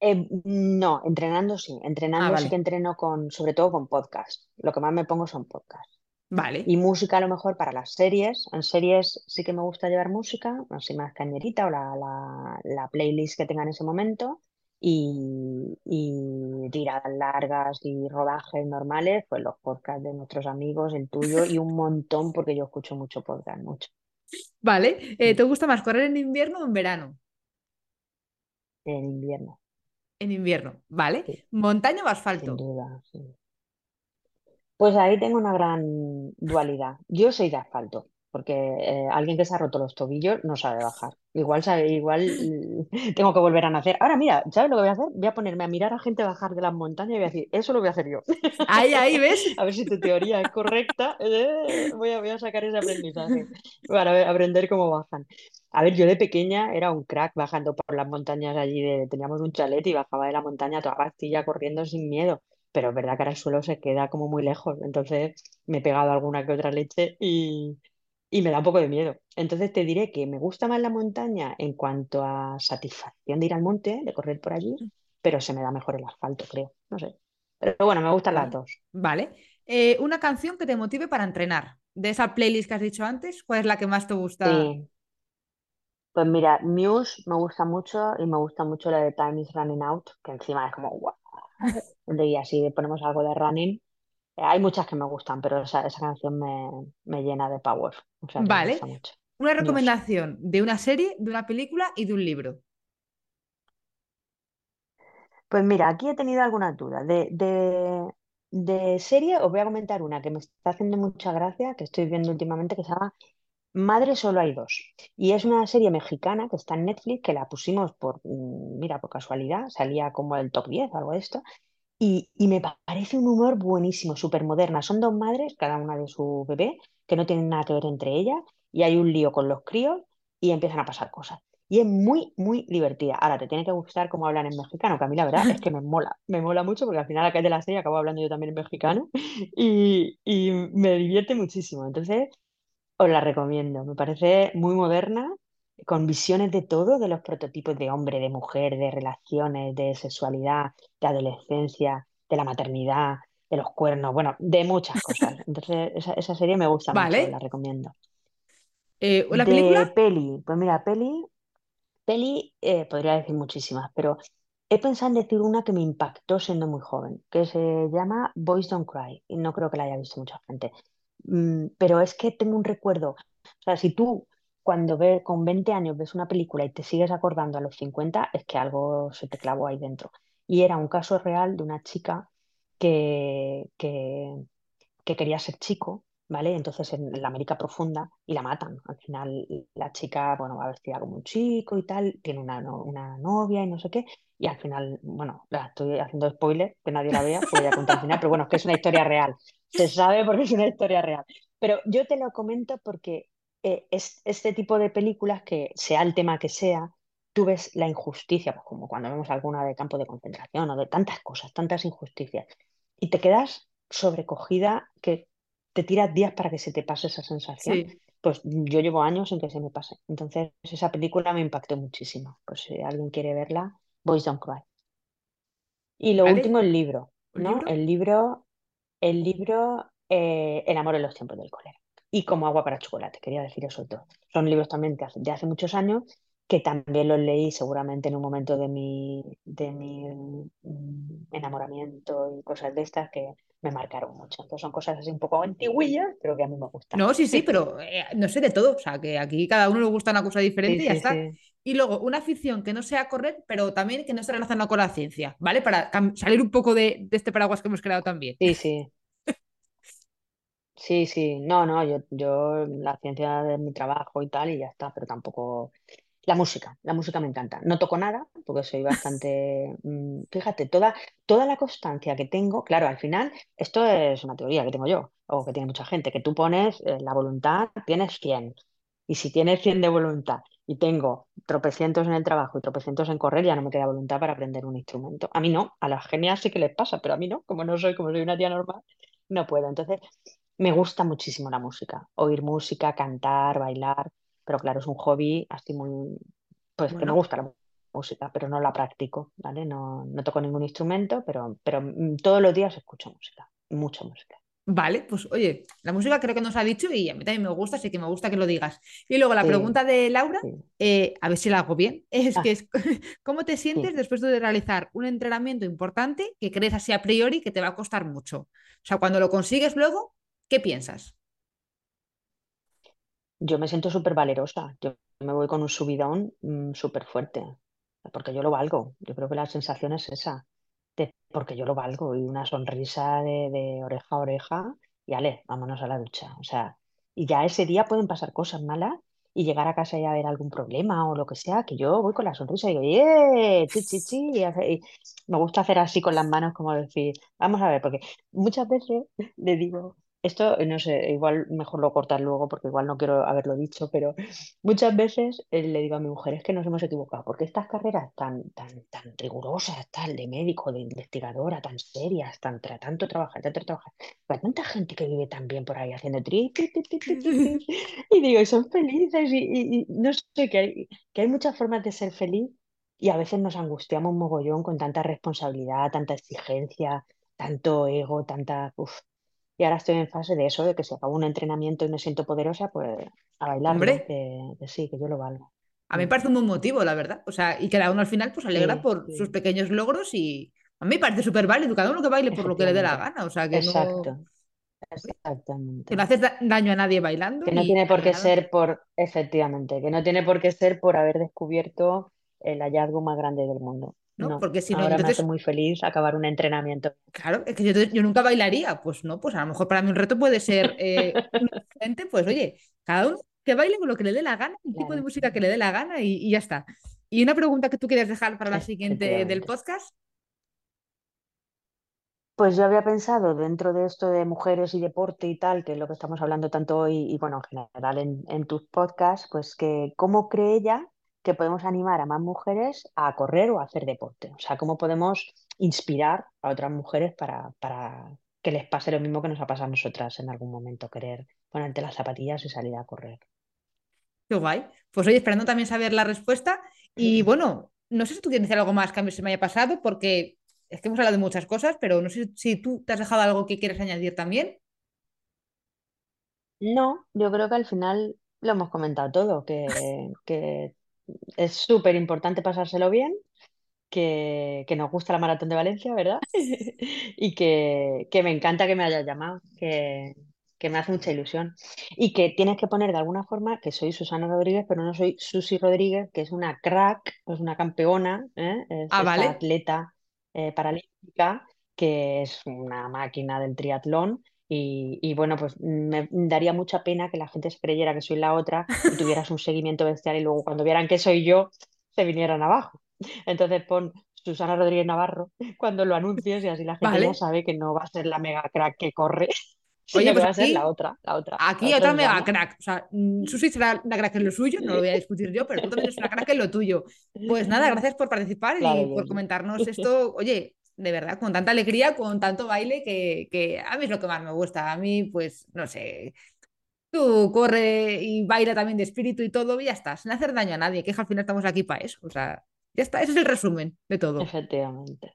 Eh, no, entrenando sí. Ah, Entrenando sí que entreno con, sobre todo con podcast. Lo que más me pongo son podcasts. Vale. Y música a lo mejor para las series. En series sí que me gusta llevar música, así más cañerita o la, la, la playlist que tenga en ese momento. Y, y tiradas largas y rodajes normales, pues los podcasts de nuestros amigos, el tuyo y un montón, porque yo escucho mucho podcast, mucho. Vale. Eh, Mm, ¿te gusta más correr en invierno o en verano? En invierno, En invierno. Vale. sí, ¿Montaña o sin asfalto? duda. sí. Pues ahí tengo una gran dualidad. Yo soy de asfalto, porque eh, alguien que se ha roto los tobillos no sabe bajar. Igual sabe, igual tengo que volver a nacer. Ahora mira, ¿sabes lo que voy a hacer? Voy a ponerme a mirar a gente bajar de las montañas y voy a decir, eso lo voy a hacer yo. Ahí, ahí, ¿ves? A ver si tu teoría es correcta. Eh, voy a, voy a sacar ese aprendizaje para ver- aprender cómo bajan. A ver, yo de pequeña era un crack bajando por las montañas allí. De, teníamos un chalet y bajaba de la montaña a toda pastilla corriendo sin miedo. Pero es verdad que ahora el suelo se queda como muy lejos. Entonces me he pegado alguna que otra leche y, y me da un poco de miedo. Entonces te diré que me gusta más la montaña en cuanto a satisfacción de ir al monte, de correr por allí, pero se me da mejor el asfalto, creo. No sé. Pero bueno, me gustan las dos. Vale. Eh, una canción que te motive para entrenar. De esa playlist que has dicho antes, ¿cuál es la que más te gusta? Sí. Pues mira, Muse me gusta mucho y me gusta mucho la de Time is Running Out, que encima es como guau. Y así ponemos algo de running hay muchas que me gustan, pero esa, esa canción me, me llena de power, o sea que me Vale. gusta mucho. Una Dios. recomendación de una serie, de una película y de un libro. Pues mira, aquí he tenido algunas dudas. De, de, de serie os voy a comentar una que me está haciendo mucha gracia, que estoy viendo últimamente, que se llama Madre solo hay dos. Y es una serie mexicana que está en Netflix, que la pusimos por, mm, mira, por casualidad, salía como el top 10 o algo de esto, y, me pa- parece un humor buenísimo, súper moderna. Son dos madres, cada una de su bebé, que no tienen nada que ver entre ellas, y hay un lío con los críos y empiezan a pasar cosas. Y es muy, muy divertida. Ahora, te tiene que gustar cómo hablan en mexicano, que a mí la verdad es que me mola, me mola mucho porque al final acá de la serie acabo hablando yo también en mexicano y, y me divierte muchísimo. Entonces, os la recomiendo. Me parece muy moderna, con visiones de todo, de los prototipos de hombre, de mujer, de relaciones, de sexualidad, de adolescencia, de la maternidad, de los cuernos, bueno, de muchas cosas. Entonces, esa, esa serie me gusta mucho, la recomiendo. Eh, ¿la película? De peli, pues mira, peli, peli, eh, podría decir muchísimas, pero he pensado en decir una que me impactó siendo muy joven, que se llama Boys Don't Cry, y no creo que la haya visto mucha gente. Mm, pero es que tengo un recuerdo, o sea, si tú cuando ves con 20 años ves una película y te sigues acordando a los 50 es que algo se te clavó ahí dentro. Y era un caso real de una chica que, que que quería ser chico, ¿vale? Entonces en la América profunda y la matan. Al final la chica, bueno, va vestida como un chico y tal, tiene una, una novia y no sé qué, y al final, bueno, la estoy haciendo spoiler, que nadie la vea, porque ya conté el final, pero bueno, es que es una historia real. Se sabe porque es una historia real. Pero yo te lo comento porque eh, es este tipo de películas que, sea el tema que sea, tú ves la injusticia, pues como cuando vemos alguna de campo de concentración o de tantas cosas, tantas injusticias, y te quedas sobrecogida que te tiras días para que se te pase esa sensación, Sí. pues yo llevo años en que se me pase. Entonces, esa película me impactó muchísimo. Pues si alguien quiere verla, Boys Don't Cry. Y lo último, el libro, ¿Un ¿no? libro? El libro, el libro eh, El amor en los tiempos del cólera. Y como agua para chocolate, quería decir eso todo. Son libros también de hace, de hace muchos años que también los leí seguramente en un momento de mi, de mi mm, enamoramiento y cosas de estas que me marcaron mucho. Entonces son cosas así un poco antiguillas, pero que a mí me gustan. No, sí, sí, pero eh, no sé de todo. O sea, que aquí cada uno le gusta una cosa Sí, diferente y ya sí, está. sí. Y luego, una ficción que no sea correr, pero también que no esté relacionada con la ciencia, ¿vale? Para salir un poco de, de este paraguas que hemos creado también. Sí, sí. Sí, sí, no, no, yo, yo la ciencia de mi trabajo y tal y ya está, pero tampoco la música, la música me encanta. No toco nada porque soy bastante, mm, fíjate, toda, toda la constancia que tengo, claro, al final esto es una teoría que tengo yo o que tiene mucha gente, que tú pones eh, la voluntad, tienes 100 y si tienes 100 de voluntad y tengo tropecientos en el trabajo y tropecientos en correr, ya no me queda voluntad para aprender un instrumento. A mí no, a las genias sí que les pasa, pero a mí no, como no soy, como soy una tía normal, no puedo. Entonces... Me gusta muchísimo la música, oír música, cantar, bailar, pero claro, es un hobby así muy, pues que me Bueno, gusta la música, pero no la practico, ¿vale? No, no toco ningún instrumento, pero, pero mm, todos los días escucho música, mucha música. vale, pues oye, la música creo que nos ha dicho y a mí también me gusta, así que me gusta que lo digas. Y luego la Sí, pregunta de Laura, sí. eh, a ver si la hago bien, es que Ah, es, ¿cómo te sientes sí. después de realizar un entrenamiento importante que crees así a priori que te va a costar mucho? O sea, cuando lo consigues luego, ¿qué piensas? Yo me siento súper valerosa, yo me voy con un subidón mm, súper fuerte, porque yo lo valgo. Yo creo que la sensación es esa, porque yo lo valgo y una sonrisa de, oreja a oreja y ale, vámonos a la ducha. O sea, y ya ese día pueden pasar cosas malas y llegar a casa y haber algún problema o lo que sea, que yo voy con la sonrisa y digo, ¡eh! ¡Chi, y me gusta hacer así con las manos, como decir, vamos a ver, porque muchas veces le digo. Esto, no sé, igual mejor lo cortar luego porque igual no quiero haberlo dicho, pero muchas veces eh, le digo a mi mujer, es que nos hemos equivocado, porque estas carreras tan, tan, tan rigurosas, tal, de médico, de investigadora, tan serias, tan, tra- tanto trabajar, tanto trabajar, hay tanta gente que vive tan bien por ahí haciendo tri, y digo, y son felices, y, y- y no sé, que hay, que hay muchas formas de ser feliz y a veces nos angustiamos mogollón con tanta responsabilidad, tanta exigencia, tanto ego, tanta... uf. Y ahora estoy en fase de eso, de que si acabo un entrenamiento y me siento poderosa, pues a bailarlo, Hombre, que, que sí, que yo lo valgo. a mí me parece un buen motivo, la verdad. O sea, y cada uno al final pues alegra Sí, por sus pequeños logros y, A mí me parece súper válido, cada uno que baile por lo que le dé la gana, o sea, que Exacto, no, que exactamente. no haces da- daño a nadie bailando Que no tiene por qué nada. ser por, efectivamente, que no tiene por qué ser por haber descubierto el hallazgo más grande del mundo. ¿No? No, Porque si no, ahora me hace entonces, muy feliz acabar un entrenamiento. claro, es que yo, yo nunca bailaría, pues no, pues a lo mejor para mí un reto puede ser eh, un diferente, pues oye, cada uno que baile con lo que le dé la gana, el tipo de música que le dé la gana y, y ya está. Y una pregunta que tú quieres dejar para la siguiente del podcast. Pues yo había pensado dentro de esto de mujeres y deporte y tal, que es lo que estamos hablando tanto hoy y bueno, en general en, en tus podcasts, pues que cómo cree ella que podemos animar a más mujeres a correr o a hacer deporte. O sea, cómo podemos inspirar a otras mujeres para, para que les pase lo mismo que nos ha pasado a nosotras en algún momento, querer ponerte las zapatillas y salir a correr. Qué guay. Pues oye, esperando también saber la respuesta. Y bueno, no sé si tú tienes algo más que a mí se me haya pasado, porque es que hemos hablado de muchas cosas, pero no sé si tú te has dejado algo que quieres añadir también. No, yo creo que al final lo hemos comentado todo, que, que es súper importante pasárselo bien que, que nos gusta la Maratón de Valencia, ¿verdad? Y que, que me encanta que me hayas llamado, que, que me hace mucha ilusión. Y que tienes que poner de alguna forma que soy Susana Rodríguez, pero no soy Susi Rodríguez, que es una crack, es una campeona, ¿eh? Es Ah, vale. atleta eh, paralímpica que es una máquina del triatlón. Y, y bueno, pues me daría mucha pena que la gente se creyera que soy la otra y tuvieras un seguimiento bestial y luego cuando vieran que soy yo, se vinieran abajo. Entonces pon Susana Rodríguez Navarro cuando lo anuncies y así la gente ya sabe que no va a ser la mega crack que corre, Oye, pues va a ser la otra, la otra, la aquí otra otra mega crack. O sea, mm, Susi será una crack en lo suyo, no lo voy a discutir yo, pero tú también eres una crack en lo tuyo. Pues nada, gracias por participar y por comentarnos esto. Oye, de verdad, con tanta alegría, con tanto baile, que, que a mí es lo que más me gusta. A mí, pues, no sé, tú corre y baila también de espíritu y todo, y ya está, sin hacer daño a nadie, que al final estamos aquí para eso. O sea, ya está, ese es el resumen de todo. efectivamente.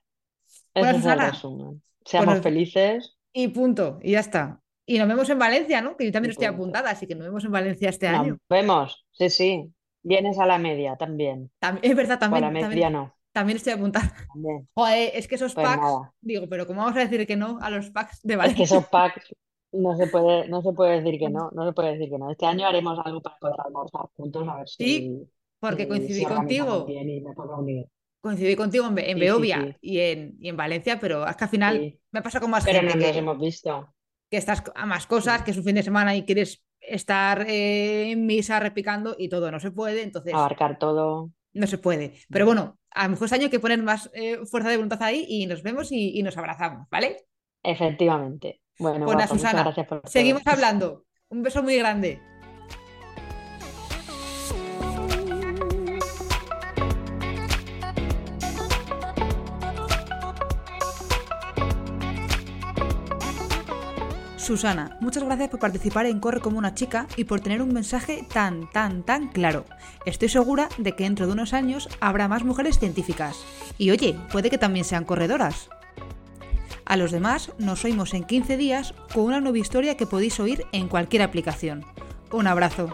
Bueno, Ese es el resumen. Seamos nos- felices y punto, y ya está. Y nos vemos en Valencia, ¿no? Que yo y también estoy punto. apuntada, así que nos vemos en Valencia este Nos año. vemos, sí, sí. Vienes a la media también. También, es verdad, O a la también, media también, no, también estoy apuntada. también. Joder, es que esos Pues packs, nada. digo, pero ¿cómo vamos a decir que no a los packs de Es que Valencia? esos packs no se puede, no se puede decir que no, no se puede decir que no. Este año haremos algo para poder almorzar juntos, a ver Sí, si, porque si, si coincidí contigo, bien y me puedo unir. coincidí contigo en, en Sí, sí, Beovia sí, y en, y en Valencia, pero es que al final sí. me pasa con más Pero no gente nos hemos visto. que estás a más cosas, que es un fin de semana y quieres estar eh, en misa repicando y todo no se puede, entonces Abarcar todo. no se puede. Pero bueno, a lo mejor este año hay que poner más eh, fuerza de voluntad ahí y nos vemos y, y nos abrazamos, ¿vale? Efectivamente. Bueno, Susana, gracias por seguimos hablando. Un beso muy grande. Susana, muchas gracias por participar en Corre como una chica y por tener un mensaje tan, tan, tan claro. Estoy segura de que dentro de unos años habrá más mujeres científicas. Y oye, puede que también sean corredoras. A los demás nos oímos en 15 días con una nueva historia que podéis oír en cualquier aplicación. Un abrazo.